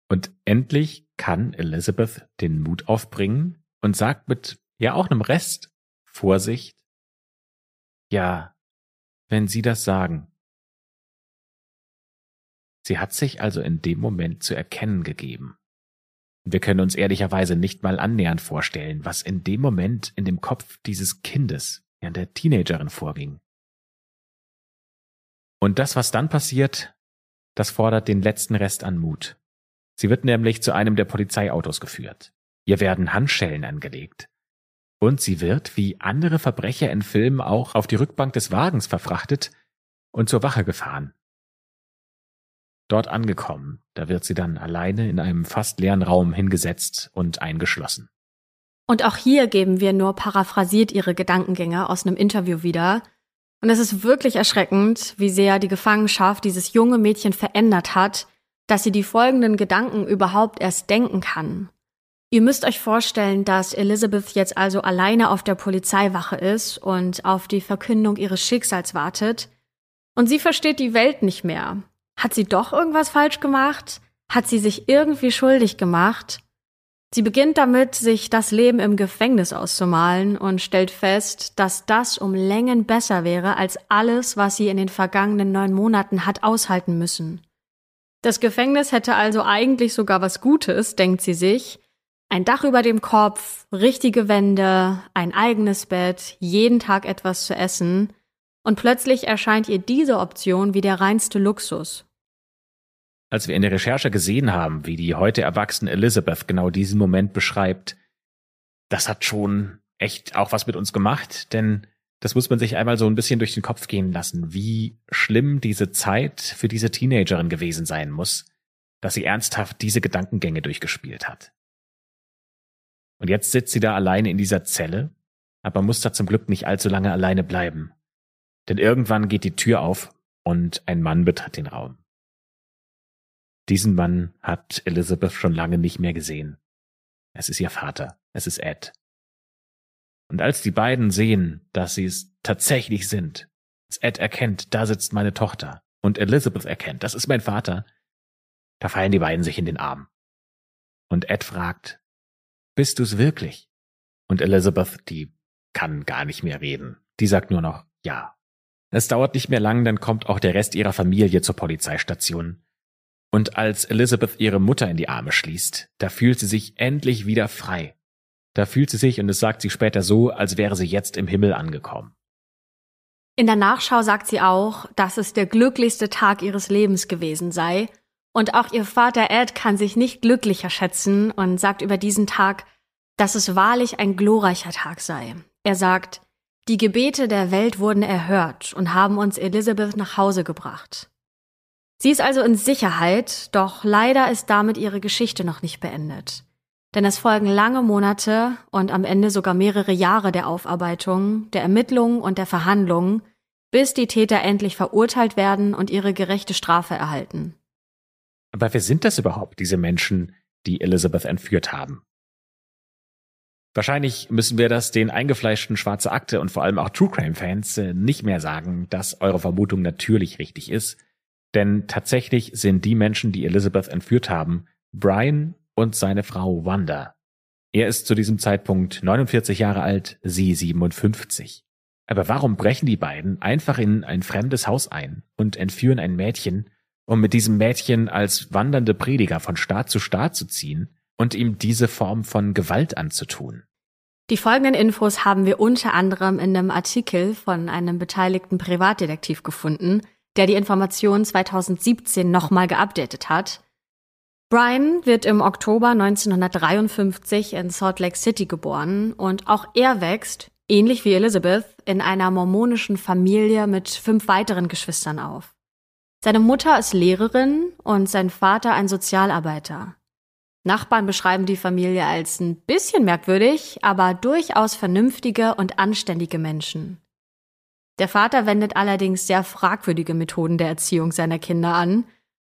[SPEAKER 2] Und endlich kann Elizabeth den Mut aufbringen und sagt mit ja auch einem Rest Vorsicht. Ja, wenn Sie das sagen. Sie hat sich also in dem Moment zu erkennen gegeben. Wir können uns ehrlicherweise nicht mal annähernd vorstellen, was in dem Moment in dem Kopf dieses Kindes, ja der Teenagerin vorging. Und das, was dann passiert, das fordert den letzten Rest an Mut. Sie wird nämlich zu einem der Polizeiautos geführt. Ihr werden Handschellen angelegt. Und sie wird, wie andere Verbrecher in Filmen auch, auf die Rückbank des Wagens verfrachtet und zur Wache gefahren. Dort angekommen, da wird sie dann alleine in einem fast leeren Raum hingesetzt und eingeschlossen.
[SPEAKER 3] Und auch hier geben wir nur paraphrasiert ihre Gedankengänge aus einem Interview wieder. Und es ist wirklich erschreckend, wie sehr die Gefangenschaft dieses junge Mädchen verändert hat, dass sie die folgenden Gedanken überhaupt erst denken kann. Ihr müsst euch vorstellen, dass Elizabeth jetzt also alleine auf der Polizeiwache ist und auf die Verkündung ihres Schicksals wartet. Und sie versteht die Welt nicht mehr. Hat sie doch irgendwas falsch gemacht? Hat sie sich irgendwie schuldig gemacht? Sie beginnt damit, sich das Leben im Gefängnis auszumalen und stellt fest, dass das um Längen besser wäre als alles, was sie in den vergangenen neun Monaten hat aushalten müssen. Das Gefängnis hätte also eigentlich sogar was Gutes, denkt sie sich, ein Dach über dem Kopf, richtige Wände, ein eigenes Bett, jeden Tag etwas zu essen, und plötzlich erscheint ihr diese Option wie der reinste Luxus.
[SPEAKER 2] Als wir in der Recherche gesehen haben, wie die heute erwachsene Elizabeth genau diesen Moment beschreibt, das hat schon echt auch was mit uns gemacht, denn das muss man sich einmal so ein bisschen durch den Kopf gehen lassen, wie schlimm diese Zeit für diese Teenagerin gewesen sein muss, dass sie ernsthaft diese Gedankengänge durchgespielt hat. Und jetzt sitzt sie da alleine in dieser Zelle, aber muss da zum Glück nicht allzu lange alleine bleiben. Denn irgendwann geht die Tür auf und ein Mann betritt den Raum. Diesen Mann hat Elizabeth schon lange nicht mehr gesehen. Es ist ihr Vater, es ist Ed. Und als die beiden sehen, dass sie es tatsächlich sind, als Ed erkennt, da sitzt meine Tochter, und Elizabeth erkennt, das ist mein Vater, da fallen die beiden sich in den Arm. Und Ed fragt, bist du's wirklich? Und Elizabeth, die kann gar nicht mehr reden. Die sagt nur noch ja. Es dauert nicht mehr lang, dann kommt auch der Rest ihrer Familie zur Polizeistation. Und als Elizabeth ihre Mutter in die Arme schließt, da fühlt sie sich endlich wieder frei. Da fühlt sie sich, und es sagt sie später so, als wäre sie jetzt im Himmel angekommen.
[SPEAKER 3] In der Nachschau sagt sie auch, dass es der glücklichste Tag ihres Lebens gewesen sei und auch ihr Vater Ed kann sich nicht glücklicher schätzen und sagt über diesen Tag, dass es wahrlich ein glorreicher Tag sei. Er sagt, die Gebete der Welt wurden erhört und haben uns Elizabeth nach Hause gebracht. Sie ist also in Sicherheit, doch leider ist damit ihre Geschichte noch nicht beendet. Denn es folgen lange Monate und am Ende sogar mehrere Jahre der Aufarbeitung, der Ermittlungen und der Verhandlungen, bis die Täter endlich verurteilt werden und ihre gerechte Strafe erhalten.
[SPEAKER 2] Aber wer sind das überhaupt, diese Menschen, die Elizabeth entführt haben? Wahrscheinlich müssen wir das den eingefleischten Schwarze Akte und vor allem auch True Crime Fans äh, nicht mehr sagen, dass eure Vermutung natürlich richtig ist. Denn tatsächlich sind die Menschen, die Elizabeth entführt haben, Brian und seine Frau Wanda. Er ist zu diesem Zeitpunkt 49 Jahre alt, sie 57. Aber warum brechen die beiden einfach in ein fremdes Haus ein und entführen ein Mädchen, um mit diesem Mädchen als wandernde Prediger von Staat zu Staat zu ziehen und ihm diese Form von Gewalt anzutun?
[SPEAKER 3] Die folgenden Infos haben wir unter anderem in einem Artikel von einem beteiligten Privatdetektiv gefunden, der die Informationen 2017 nochmal geupdatet hat. Brian wird im Oktober 1953 in Salt Lake City geboren und auch er wächst, ähnlich wie Elizabeth, in einer mormonischen Familie mit fünf weiteren Geschwistern auf. Seine Mutter ist Lehrerin und sein Vater ein Sozialarbeiter. Nachbarn beschreiben die Familie als ein bisschen merkwürdig, aber durchaus vernünftige und anständige Menschen. Der Vater wendet allerdings sehr fragwürdige Methoden der Erziehung seiner Kinder an.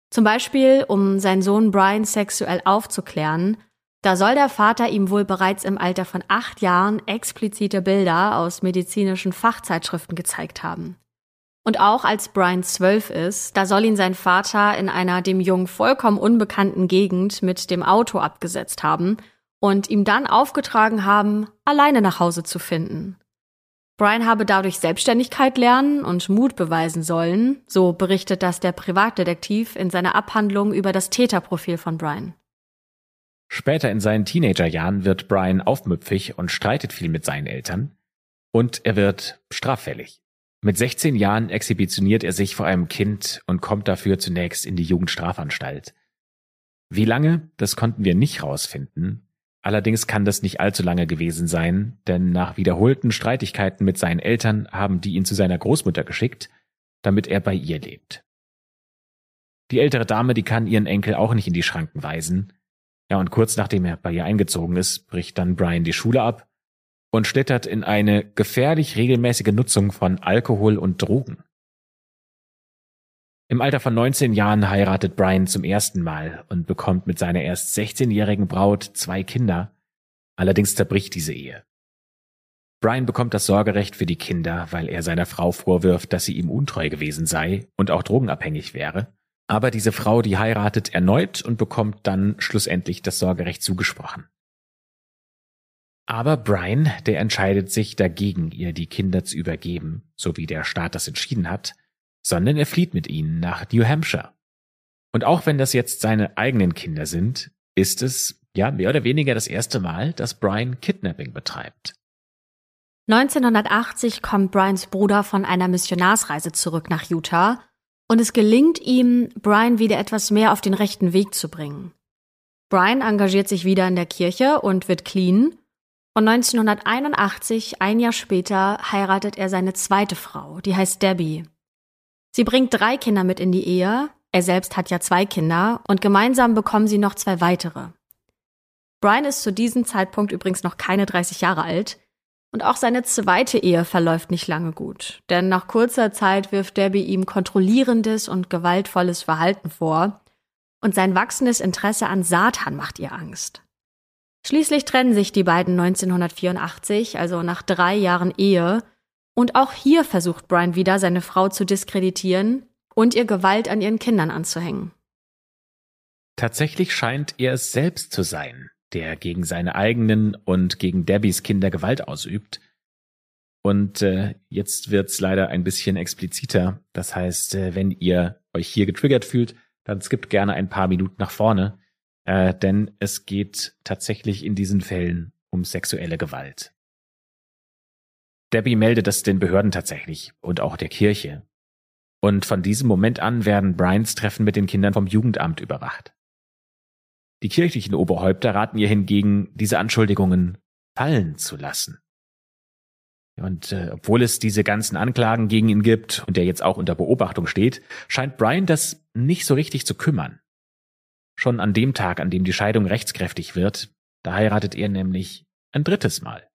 [SPEAKER 3] Zum Beispiel, um seinen Sohn Brian sexuell aufzuklären, da soll der Vater ihm wohl bereits im Alter von acht Jahren explizite Bilder aus medizinischen Fachzeitschriften gezeigt haben. Und auch als Brian zwölf ist, da soll ihn sein Vater in einer dem Jungen vollkommen unbekannten Gegend mit dem Auto abgesetzt haben und ihm dann aufgetragen haben, alleine nach Hause zu finden. Brian habe dadurch Selbstständigkeit lernen und Mut beweisen sollen, so berichtet das der Privatdetektiv in seiner Abhandlung über das Täterprofil von Brian.
[SPEAKER 2] Später in seinen Teenagerjahren wird Brian aufmüpfig und streitet viel mit seinen Eltern. Und er wird straffällig. Mit 16 Jahren exhibitioniert er sich vor einem Kind und kommt dafür zunächst in die Jugendstrafanstalt. Wie lange, das konnten wir nicht rausfinden, Allerdings kann das nicht allzu lange gewesen sein, denn nach wiederholten Streitigkeiten mit seinen Eltern haben die ihn zu seiner Großmutter geschickt, damit er bei ihr lebt. Die ältere Dame, die kann ihren Enkel auch nicht in die Schranken weisen. Ja, und kurz nachdem er bei ihr eingezogen ist, bricht dann Brian die Schule ab und schlittert in eine gefährlich regelmäßige Nutzung von Alkohol und Drogen. Im Alter von 19 Jahren heiratet Brian zum ersten Mal und bekommt mit seiner erst 16-jährigen Braut zwei Kinder. Allerdings zerbricht diese Ehe. Brian bekommt das Sorgerecht für die Kinder, weil er seiner Frau vorwirft, dass sie ihm untreu gewesen sei und auch drogenabhängig wäre. Aber diese Frau, die heiratet erneut und bekommt dann schlussendlich das Sorgerecht zugesprochen. Aber Brian, der entscheidet sich dagegen, ihr die Kinder zu übergeben, so wie der Staat das entschieden hat, sondern er flieht mit ihnen nach New Hampshire. Und auch wenn das jetzt seine eigenen Kinder sind, ist es ja mehr oder weniger das erste Mal, dass Brian Kidnapping betreibt.
[SPEAKER 3] 1980 kommt Brians Bruder von einer Missionarsreise zurück nach Utah und es gelingt ihm, Brian wieder etwas mehr auf den rechten Weg zu bringen. Brian engagiert sich wieder in der Kirche und wird clean und 1981, ein Jahr später, heiratet er seine zweite Frau, die heißt Debbie. Sie bringt drei Kinder mit in die Ehe, er selbst hat ja zwei Kinder und gemeinsam bekommen sie noch zwei weitere. Brian ist zu diesem Zeitpunkt übrigens noch keine 30 Jahre alt und auch seine zweite Ehe verläuft nicht lange gut, denn nach kurzer Zeit wirft Debbie ihm kontrollierendes und gewaltvolles Verhalten vor und sein wachsendes Interesse an Satan macht ihr Angst. Schließlich trennen sich die beiden 1984, also nach drei Jahren Ehe, und auch hier versucht Brian wieder, seine Frau zu diskreditieren und ihr Gewalt an ihren Kindern anzuhängen.
[SPEAKER 2] Tatsächlich scheint er es selbst zu sein, der gegen seine eigenen und gegen Debbies Kinder Gewalt ausübt. Und äh, jetzt wird's leider ein bisschen expliziter. Das heißt, äh, wenn ihr euch hier getriggert fühlt, dann skippt gerne ein paar Minuten nach vorne, äh, denn es geht tatsächlich in diesen Fällen um sexuelle Gewalt. Debbie meldet es den Behörden tatsächlich und auch der Kirche. Und von diesem Moment an werden Bryans Treffen mit den Kindern vom Jugendamt überwacht. Die kirchlichen Oberhäupter raten ihr hingegen, diese Anschuldigungen fallen zu lassen. Und äh, obwohl es diese ganzen Anklagen gegen ihn gibt und er jetzt auch unter Beobachtung steht, scheint Brian das nicht so richtig zu kümmern. Schon an dem Tag, an dem die Scheidung rechtskräftig wird, da heiratet er nämlich ein drittes Mal.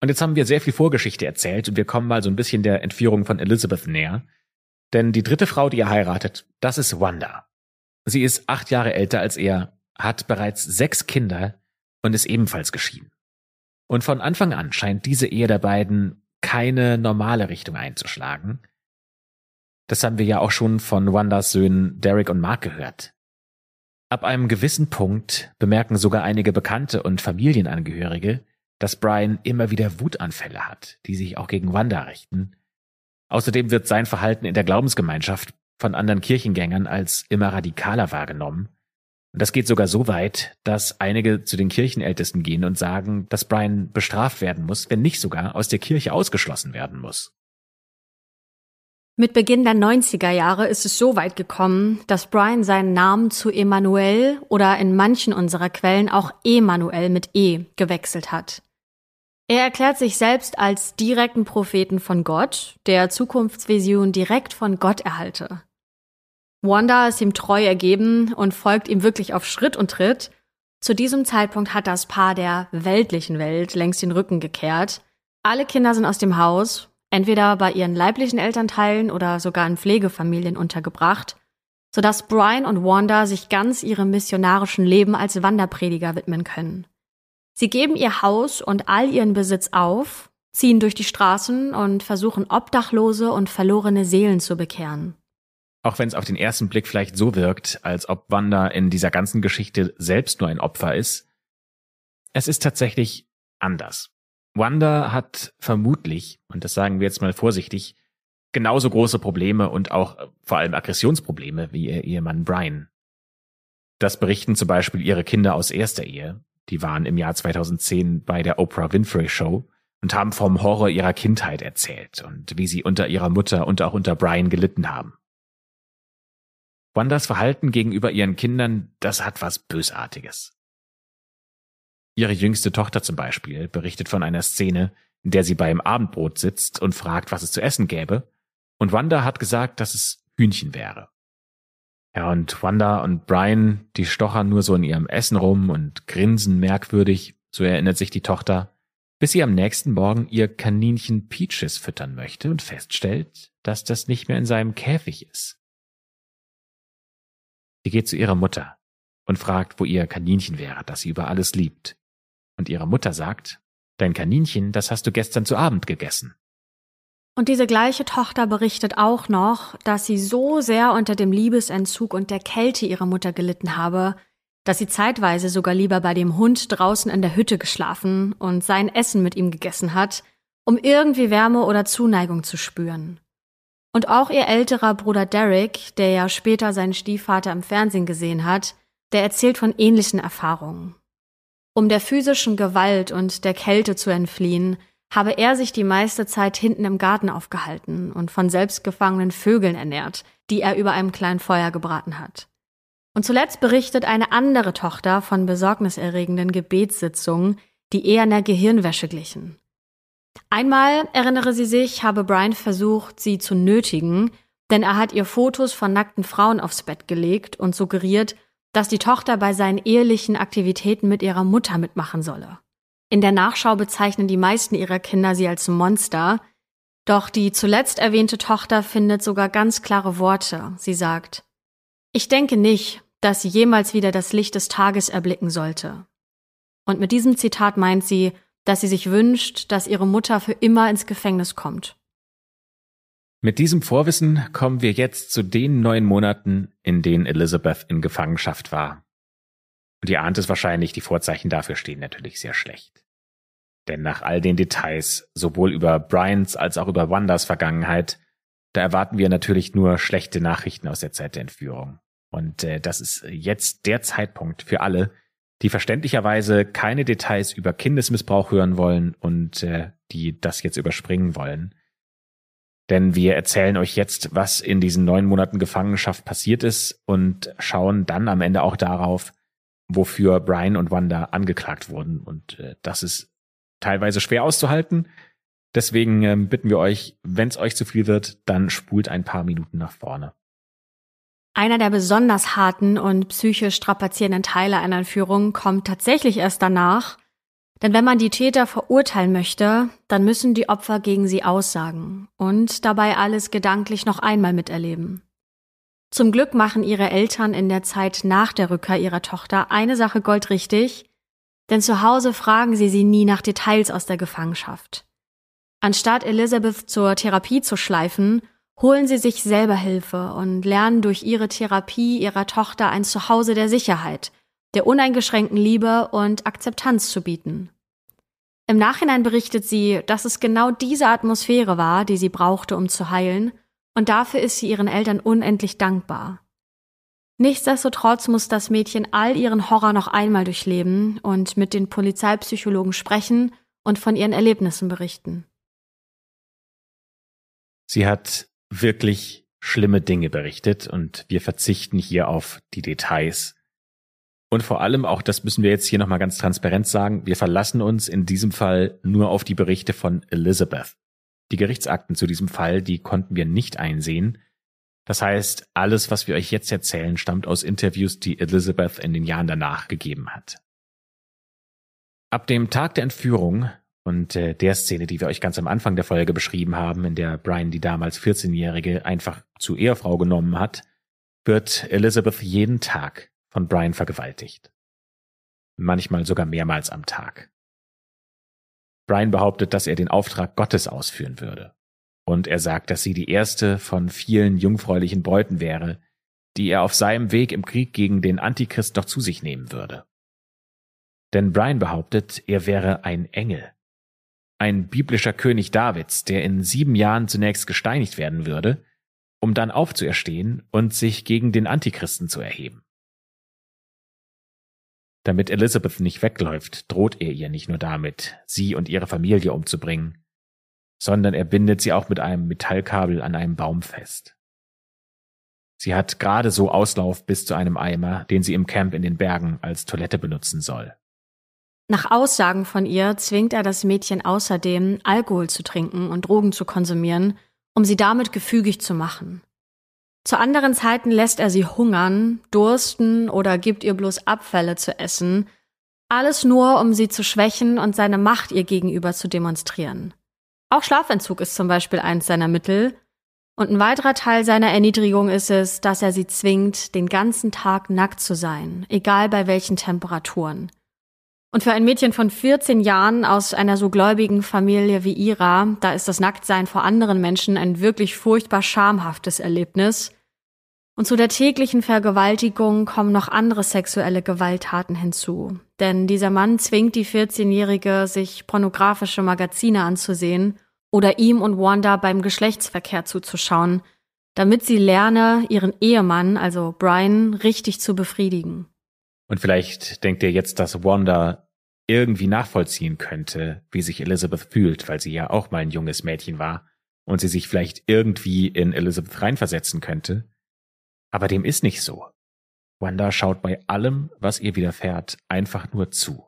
[SPEAKER 2] Und jetzt haben wir sehr viel Vorgeschichte erzählt und wir kommen mal so ein bisschen der Entführung von Elizabeth näher. Denn die dritte Frau, die er heiratet, das ist Wanda. Sie ist acht Jahre älter als er, hat bereits sechs Kinder und ist ebenfalls geschieden. Und von Anfang an scheint diese Ehe der beiden keine normale Richtung einzuschlagen. Das haben wir ja auch schon von Wandas Söhnen Derek und Mark gehört. Ab einem gewissen Punkt bemerken sogar einige Bekannte und Familienangehörige, dass Brian immer wieder Wutanfälle hat, die sich auch gegen Wanda richten. Außerdem wird sein Verhalten in der Glaubensgemeinschaft von anderen Kirchengängern als immer radikaler wahrgenommen. Und das geht sogar so weit, dass einige zu den Kirchenältesten gehen und sagen, dass Brian bestraft werden muss, wenn nicht sogar aus der Kirche ausgeschlossen werden muss.
[SPEAKER 3] Mit Beginn der 90er Jahre ist es so weit gekommen, dass Brian seinen Namen zu Emanuel oder in manchen unserer Quellen auch Emanuel mit E gewechselt hat. Er erklärt sich selbst als direkten Propheten von Gott, der Zukunftsvision direkt von Gott erhalte. Wanda ist ihm treu ergeben und folgt ihm wirklich auf Schritt und Tritt. Zu diesem Zeitpunkt hat das Paar der weltlichen Welt längst den Rücken gekehrt. Alle Kinder sind aus dem Haus, entweder bei ihren leiblichen Elternteilen oder sogar in Pflegefamilien untergebracht, sodass Brian und Wanda sich ganz ihrem missionarischen Leben als Wanderprediger widmen können. Sie geben ihr Haus und all ihren Besitz auf, ziehen durch die Straßen und versuchen Obdachlose und verlorene Seelen zu bekehren.
[SPEAKER 2] Auch wenn es auf den ersten Blick vielleicht so wirkt, als ob Wanda in dieser ganzen Geschichte selbst nur ein Opfer ist, es ist tatsächlich anders. Wanda hat vermutlich, und das sagen wir jetzt mal vorsichtig, genauso große Probleme und auch äh, vor allem Aggressionsprobleme wie ihr Ehemann Brian. Das berichten zum Beispiel ihre Kinder aus erster Ehe. Die waren im Jahr 2010 bei der Oprah Winfrey Show und haben vom Horror ihrer Kindheit erzählt und wie sie unter ihrer Mutter und auch unter Brian gelitten haben. Wandas Verhalten gegenüber ihren Kindern, das hat was Bösartiges. Ihre jüngste Tochter zum Beispiel berichtet von einer Szene, in der sie beim Abendbrot sitzt und fragt, was es zu essen gäbe, und Wanda hat gesagt, dass es Hühnchen wäre. Ja, und Wanda und Brian, die stochern nur so in ihrem Essen rum und grinsen merkwürdig, so erinnert sich die Tochter, bis sie am nächsten Morgen ihr Kaninchen Peaches füttern möchte und feststellt, dass das nicht mehr in seinem Käfig ist. Sie geht zu ihrer Mutter und fragt, wo ihr Kaninchen wäre, das sie über alles liebt. Und ihre Mutter sagt, dein Kaninchen, das hast du gestern zu Abend gegessen.
[SPEAKER 3] Und diese gleiche Tochter berichtet auch noch, dass sie so sehr unter dem Liebesentzug und der Kälte ihrer Mutter gelitten habe, dass sie zeitweise sogar lieber bei dem Hund draußen in der Hütte geschlafen und sein Essen mit ihm gegessen hat, um irgendwie Wärme oder Zuneigung zu spüren. Und auch ihr älterer Bruder Derek, der ja später seinen Stiefvater im Fernsehen gesehen hat, der erzählt von ähnlichen Erfahrungen. Um der physischen Gewalt und der Kälte zu entfliehen, habe er sich die meiste Zeit hinten im Garten aufgehalten und von selbstgefangenen Vögeln ernährt, die er über einem kleinen Feuer gebraten hat. Und zuletzt berichtet eine andere Tochter von besorgniserregenden Gebetssitzungen, die eher einer Gehirnwäsche glichen. Einmal, erinnere sie sich, habe Brian versucht, sie zu nötigen, denn er hat ihr Fotos von nackten Frauen aufs Bett gelegt und suggeriert, dass die Tochter bei seinen ehelichen Aktivitäten mit ihrer Mutter mitmachen solle. In der Nachschau bezeichnen die meisten ihrer Kinder sie als Monster, doch die zuletzt erwähnte Tochter findet sogar ganz klare Worte. Sie sagt, ich denke nicht, dass sie jemals wieder das Licht des Tages erblicken sollte. Und mit diesem Zitat meint sie, dass sie sich wünscht, dass ihre Mutter für immer ins Gefängnis kommt.
[SPEAKER 2] Mit diesem Vorwissen kommen wir jetzt zu den neun Monaten, in denen Elizabeth in Gefangenschaft war. Und ihr ahnt es wahrscheinlich, die Vorzeichen dafür stehen natürlich sehr schlecht. Denn nach all den Details, sowohl über Bryans als auch über Wandas Vergangenheit, da erwarten wir natürlich nur schlechte Nachrichten aus der Zeit der Entführung. Und äh, das ist jetzt der Zeitpunkt für alle, die verständlicherweise keine Details über Kindesmissbrauch hören wollen und äh, die das jetzt überspringen wollen. Denn wir erzählen euch jetzt, was in diesen neun Monaten Gefangenschaft passiert ist und schauen dann am Ende auch darauf, wofür Brian und Wanda angeklagt wurden. Und äh, das ist teilweise schwer auszuhalten. Deswegen ähm, bitten wir euch, wenn es euch zu viel wird, dann spult ein paar Minuten nach vorne.
[SPEAKER 3] Einer der besonders harten und psychisch strapazierenden Teile einer Entführung kommt tatsächlich erst danach, denn wenn man die Täter verurteilen möchte, dann müssen die Opfer gegen sie aussagen und dabei alles gedanklich noch einmal miterleben. Zum Glück machen ihre Eltern in der Zeit nach der Rückkehr ihrer Tochter eine Sache goldrichtig. Denn zu Hause fragen sie sie nie nach Details aus der Gefangenschaft. Anstatt Elizabeth zur Therapie zu schleifen, holen sie sich selber Hilfe und lernen durch ihre Therapie ihrer Tochter ein Zuhause der Sicherheit, der uneingeschränkten Liebe und Akzeptanz zu bieten. Im Nachhinein berichtet sie, dass es genau diese Atmosphäre war, die sie brauchte, um zu heilen, und dafür ist sie ihren Eltern unendlich dankbar. Nichtsdestotrotz muss das Mädchen all ihren Horror noch einmal durchleben und mit den Polizeipsychologen sprechen und von ihren Erlebnissen berichten.
[SPEAKER 2] Sie hat wirklich schlimme Dinge berichtet und wir verzichten hier auf die Details. Und vor allem, auch das müssen wir jetzt hier nochmal ganz transparent sagen, wir verlassen uns in diesem Fall nur auf die Berichte von Elizabeth. Die Gerichtsakten zu diesem Fall, die konnten wir nicht einsehen. Das heißt, alles, was wir euch jetzt erzählen, stammt aus Interviews, die Elizabeth in den Jahren danach gegeben hat. Ab dem Tag der Entführung und äh, der Szene, die wir euch ganz am Anfang der Folge beschrieben haben, in der Brian die damals 14-Jährige einfach zu Ehefrau genommen hat, wird Elizabeth jeden Tag von Brian vergewaltigt. Manchmal sogar mehrmals am Tag. Brian behauptet, dass er den Auftrag Gottes ausführen würde. Und er sagt, dass sie die erste von vielen jungfräulichen Bräuten wäre, die er auf seinem Weg im Krieg gegen den Antichrist noch zu sich nehmen würde. Denn Brian behauptet, er wäre ein Engel, ein biblischer König Davids, der in sieben Jahren zunächst gesteinigt werden würde, um dann aufzuerstehen und sich gegen den Antichristen zu erheben. Damit Elizabeth nicht wegläuft, droht er ihr nicht nur damit, sie und ihre Familie umzubringen, sondern er bindet sie auch mit einem Metallkabel an einem Baum fest. Sie hat gerade so Auslauf bis zu einem Eimer, den sie im Camp in den Bergen als Toilette benutzen soll.
[SPEAKER 3] Nach Aussagen von ihr zwingt er das Mädchen außerdem, Alkohol zu trinken und Drogen zu konsumieren, um sie damit gefügig zu machen. Zu anderen Zeiten lässt er sie hungern, dursten oder gibt ihr bloß Abfälle zu essen, alles nur, um sie zu schwächen und seine Macht ihr gegenüber zu demonstrieren. Auch Schlafentzug ist zum Beispiel eins seiner Mittel, und ein weiterer Teil seiner Erniedrigung ist es, dass er sie zwingt, den ganzen Tag nackt zu sein, egal bei welchen Temperaturen. Und für ein Mädchen von 14 Jahren aus einer so gläubigen Familie wie ihrer, da ist das Nacktsein vor anderen Menschen ein wirklich furchtbar schamhaftes Erlebnis. Und zu der täglichen Vergewaltigung kommen noch andere sexuelle Gewalttaten hinzu. Denn dieser Mann zwingt die 14-Jährige, sich pornografische Magazine anzusehen oder ihm und Wanda beim Geschlechtsverkehr zuzuschauen, damit sie lerne, ihren Ehemann, also Brian, richtig zu befriedigen.
[SPEAKER 2] Und vielleicht denkt ihr jetzt, dass Wanda irgendwie nachvollziehen könnte, wie sich Elizabeth fühlt, weil sie ja auch mal ein junges Mädchen war und sie sich vielleicht irgendwie in Elizabeth reinversetzen könnte. Aber dem ist nicht so. Wanda schaut bei allem, was ihr widerfährt, einfach nur zu.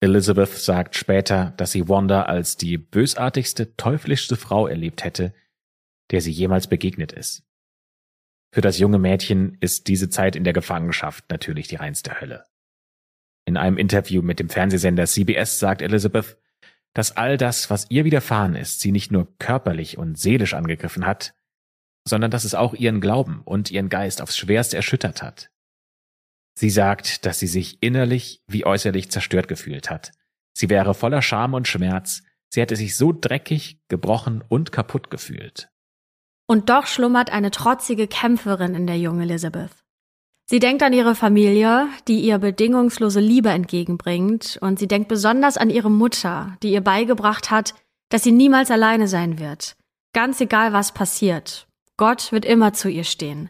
[SPEAKER 2] Elizabeth sagt später, dass sie Wanda als die bösartigste, teuflischste Frau erlebt hätte, der sie jemals begegnet ist. Für das junge Mädchen ist diese Zeit in der Gefangenschaft natürlich die reinste Hölle. In einem Interview mit dem Fernsehsender CBS sagt Elizabeth, dass all das, was ihr widerfahren ist, sie nicht nur körperlich und seelisch angegriffen hat, sondern dass es auch ihren Glauben und ihren Geist aufs schwerste erschüttert hat. Sie sagt, dass sie sich innerlich wie äußerlich zerstört gefühlt hat. Sie wäre voller Scham und Schmerz, sie hätte sich so dreckig, gebrochen und kaputt gefühlt.
[SPEAKER 3] Und doch schlummert eine trotzige Kämpferin in der jungen Elizabeth. Sie denkt an ihre Familie, die ihr bedingungslose Liebe entgegenbringt, und sie denkt besonders an ihre Mutter, die ihr beigebracht hat, dass sie niemals alleine sein wird. Ganz egal, was passiert. Gott wird immer zu ihr stehen.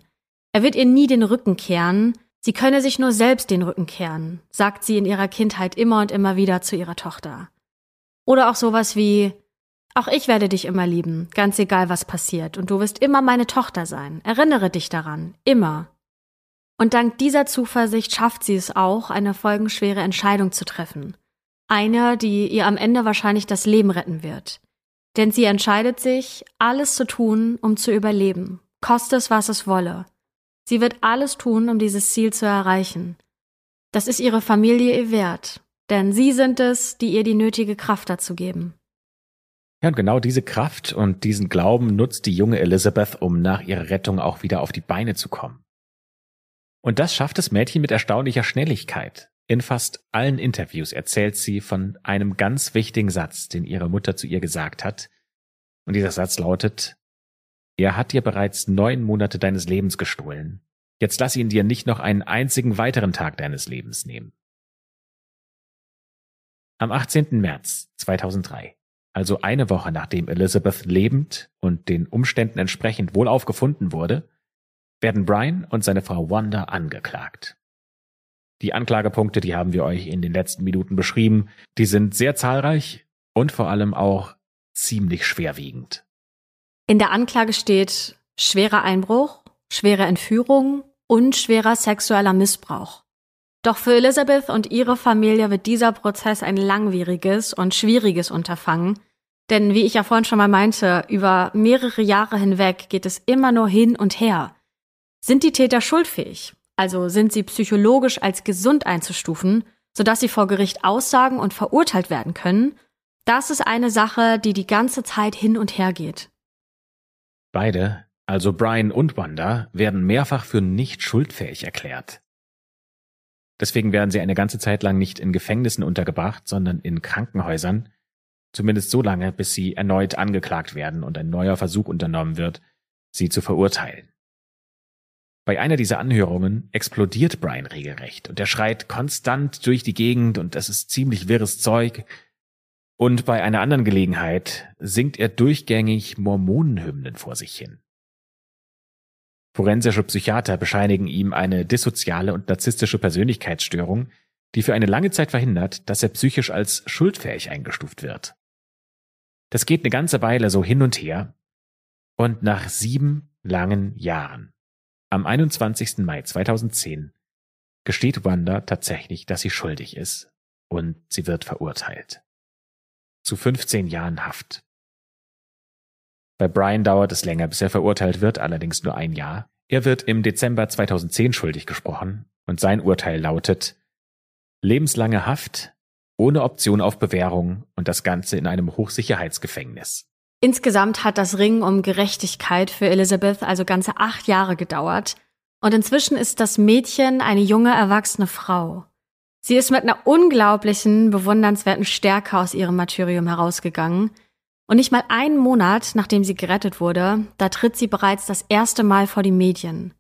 [SPEAKER 3] Er wird ihr nie den Rücken kehren, sie könne sich nur selbst den Rücken kehren, sagt sie in ihrer Kindheit immer und immer wieder zu ihrer Tochter. Oder auch sowas wie, auch ich werde dich immer lieben, ganz egal was passiert, und du wirst immer meine Tochter sein. Erinnere dich daran, immer. Und dank dieser Zuversicht schafft sie es auch, eine folgenschwere Entscheidung zu treffen. Eine, die ihr am Ende wahrscheinlich das Leben retten wird. Denn sie entscheidet sich, alles zu tun, um zu überleben, koste es, was es wolle. Sie wird alles tun, um dieses Ziel zu erreichen. Das ist ihre Familie ihr wert, denn sie sind es, die ihr die nötige Kraft dazu geben.
[SPEAKER 2] Ja, und genau diese Kraft und diesen Glauben nutzt die junge Elizabeth, um nach ihrer Rettung auch wieder auf die Beine zu kommen. Und das schafft das Mädchen mit erstaunlicher Schnelligkeit. In fast allen Interviews erzählt sie von einem ganz wichtigen Satz, den ihre Mutter zu ihr gesagt hat. Und dieser Satz lautet, er hat dir bereits neun Monate deines Lebens gestohlen. Jetzt lass ihn dir nicht noch einen einzigen weiteren Tag deines Lebens nehmen. Am 18. März 2003, also eine Woche nachdem Elizabeth lebend und den Umständen entsprechend wohlauf gefunden wurde, werden Brian und seine Frau Wanda angeklagt. Die Anklagepunkte, die haben wir euch in den letzten Minuten beschrieben, die sind sehr zahlreich und vor allem auch ziemlich schwerwiegend.
[SPEAKER 3] In der Anklage steht schwerer Einbruch, schwere Entführung und schwerer sexueller Missbrauch. Doch für Elizabeth und ihre Familie wird dieser Prozess ein langwieriges und schwieriges Unterfangen, denn wie ich ja vorhin schon mal meinte, über mehrere Jahre hinweg geht es immer nur hin und her. Sind die Täter schuldfähig? Also sind sie psychologisch als gesund einzustufen, sodass sie vor Gericht aussagen und verurteilt werden können? Das ist eine Sache, die die ganze Zeit hin und her geht.
[SPEAKER 2] Beide, also Brian und Wanda, werden mehrfach für nicht schuldfähig erklärt. Deswegen werden sie eine ganze Zeit lang nicht in Gefängnissen untergebracht, sondern in Krankenhäusern, zumindest so lange, bis sie erneut angeklagt werden und ein neuer Versuch unternommen wird, sie zu verurteilen. Bei einer dieser Anhörungen explodiert Brian regelrecht und er schreit konstant durch die Gegend und es ist ziemlich wirres Zeug. Und bei einer anderen Gelegenheit singt er durchgängig Mormonenhymnen vor sich hin. Forensische Psychiater bescheinigen ihm eine dissoziale und narzisstische Persönlichkeitsstörung, die für eine lange Zeit verhindert, dass er psychisch als schuldfähig eingestuft wird. Das geht eine ganze Weile so hin und her, und nach sieben langen Jahren, am 21. Mai 2010, gesteht Wanda tatsächlich, dass sie schuldig ist, und sie wird verurteilt. Zu 15 Jahren Haft. Bei Brian dauert es länger, bis er verurteilt wird, allerdings nur ein Jahr. Er wird im Dezember 2010 schuldig gesprochen und sein Urteil lautet lebenslange Haft ohne Option auf Bewährung und das Ganze in einem Hochsicherheitsgefängnis.
[SPEAKER 3] Insgesamt hat das Ringen um Gerechtigkeit für Elizabeth also ganze acht Jahre gedauert. Und inzwischen ist das Mädchen eine junge, erwachsene Frau. Sie ist mit einer unglaublichen, bewundernswerten Stärke aus ihrem Martyrium herausgegangen – und nicht mal einen Monat, nachdem sie gerettet wurde, da tritt sie bereits das erste Mal vor die Medien.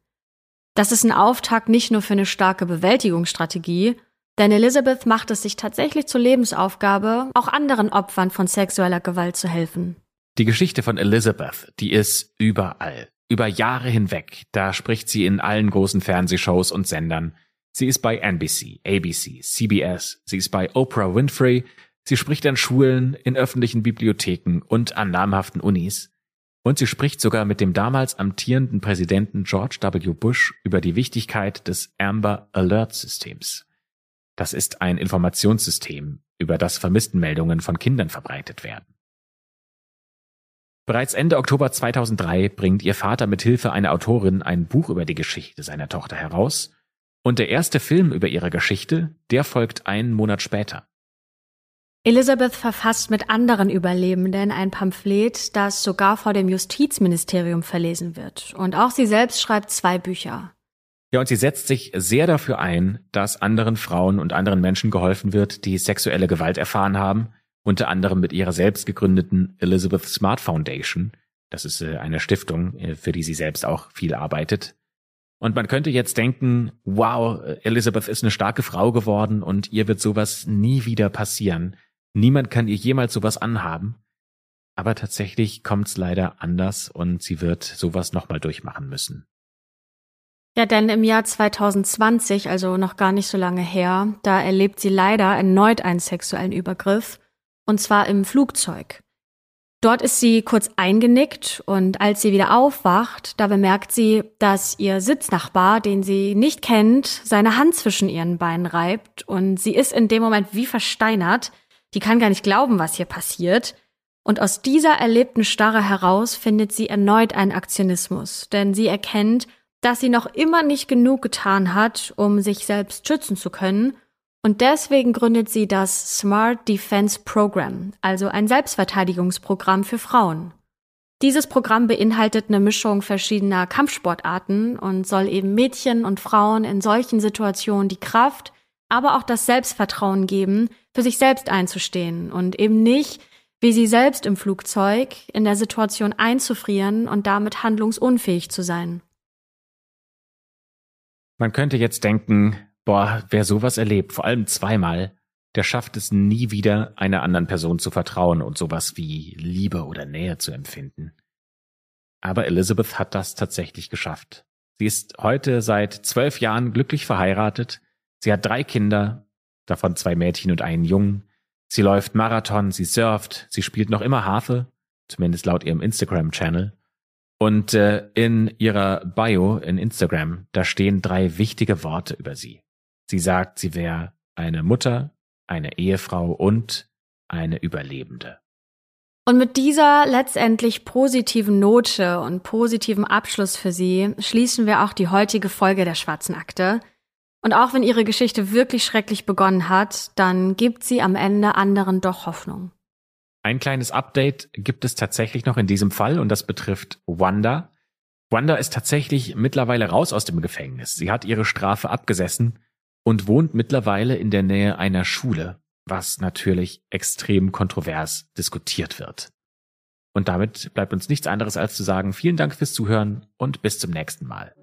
[SPEAKER 3] Das ist ein Auftakt nicht nur für eine starke Bewältigungsstrategie, denn Elizabeth macht es sich tatsächlich zur Lebensaufgabe, auch anderen Opfern von sexueller Gewalt zu helfen.
[SPEAKER 2] Die Geschichte von Elizabeth, die ist überall, über Jahre hinweg. Da spricht sie in allen großen Fernsehshows und Sendern. Sie ist bei NBC, ABC, CBS, sie ist bei Oprah Winfrey, Sie spricht an Schulen, in öffentlichen Bibliotheken und an namhaften Unis. Und sie spricht sogar mit dem damals amtierenden Präsidenten George W. Bush über die Wichtigkeit des Amber Alert Systems. Das ist ein Informationssystem, über das Vermisstenmeldungen von Kindern verbreitet werden. Bereits Ende Oktober 2003 bringt ihr Vater mit Hilfe einer Autorin ein Buch über die Geschichte seiner Tochter heraus und der erste Film über ihre Geschichte, der folgt einen Monat später.
[SPEAKER 3] Elizabeth verfasst mit anderen Überlebenden ein Pamphlet, das sogar vor dem Justizministerium verlesen wird. Und auch sie selbst schreibt zwei Bücher.
[SPEAKER 2] Ja, und sie setzt sich sehr dafür ein, dass anderen Frauen und anderen Menschen geholfen wird, die sexuelle Gewalt erfahren haben, unter anderem mit ihrer selbst gegründeten Elizabeth Smart Foundation. Das ist äh, eine Stiftung, äh, für die sie selbst auch viel arbeitet. Und man könnte jetzt denken, wow, Elizabeth ist eine starke Frau geworden und ihr wird sowas nie wieder passieren. Niemand kann ihr jemals sowas anhaben. Aber tatsächlich kommt's leider anders und sie wird sowas nochmal durchmachen müssen.
[SPEAKER 3] Ja, denn im Jahr 2020, also noch gar nicht so lange her, da erlebt sie leider erneut einen sexuellen Übergriff, und zwar im Flugzeug. Dort ist sie kurz eingenickt und als sie wieder aufwacht, da bemerkt sie, dass ihr Sitznachbar, den sie nicht kennt, seine Hand zwischen ihren Beinen reibt und sie ist in dem Moment wie versteinert, die kann gar nicht glauben, was hier passiert. Und aus dieser erlebten Starre heraus findet sie erneut einen Aktionismus, denn sie erkennt, dass sie noch immer nicht genug getan hat, um sich selbst schützen zu können. Und deswegen gründet sie das Smart Defense Program, also ein Selbstverteidigungsprogramm für Frauen. Dieses Programm beinhaltet eine Mischung verschiedener Kampfsportarten und soll eben Mädchen und Frauen in solchen Situationen die Kraft, aber auch das Selbstvertrauen geben, für sich selbst einzustehen und eben nicht, wie sie selbst im Flugzeug, in der Situation einzufrieren und damit handlungsunfähig zu sein.
[SPEAKER 2] Man könnte jetzt denken, boah, wer sowas erlebt, vor allem zweimal, der schafft es nie wieder, einer anderen Person zu vertrauen und sowas wie Liebe oder Nähe zu empfinden. Aber Elizabeth hat das tatsächlich geschafft. Sie ist heute seit zwölf Jahren glücklich verheiratet. Sie hat drei Kinder, davon zwei Mädchen und einen Jungen. Sie läuft Marathon, sie surft, sie spielt noch immer Harfe, zumindest laut ihrem Instagram-Channel. Und äh, in ihrer Bio in Instagram, da stehen drei wichtige Worte über sie. Sie sagt, sie wäre eine Mutter, eine Ehefrau und eine Überlebende.
[SPEAKER 3] Und mit dieser letztendlich positiven Note und positiven Abschluss für Sie schließen wir auch die heutige Folge der Schwarzen Akte. Und auch wenn Ihre Geschichte wirklich schrecklich begonnen hat, dann gibt sie am Ende anderen doch Hoffnung.
[SPEAKER 2] Ein kleines Update gibt es tatsächlich noch in diesem Fall und das betrifft Wanda. Wanda ist tatsächlich mittlerweile raus aus dem Gefängnis. Sie hat ihre Strafe abgesessen und wohnt mittlerweile in der Nähe einer Schule, was natürlich extrem kontrovers diskutiert wird. Und damit bleibt uns nichts anderes als zu sagen, vielen Dank fürs Zuhören und bis zum nächsten Mal.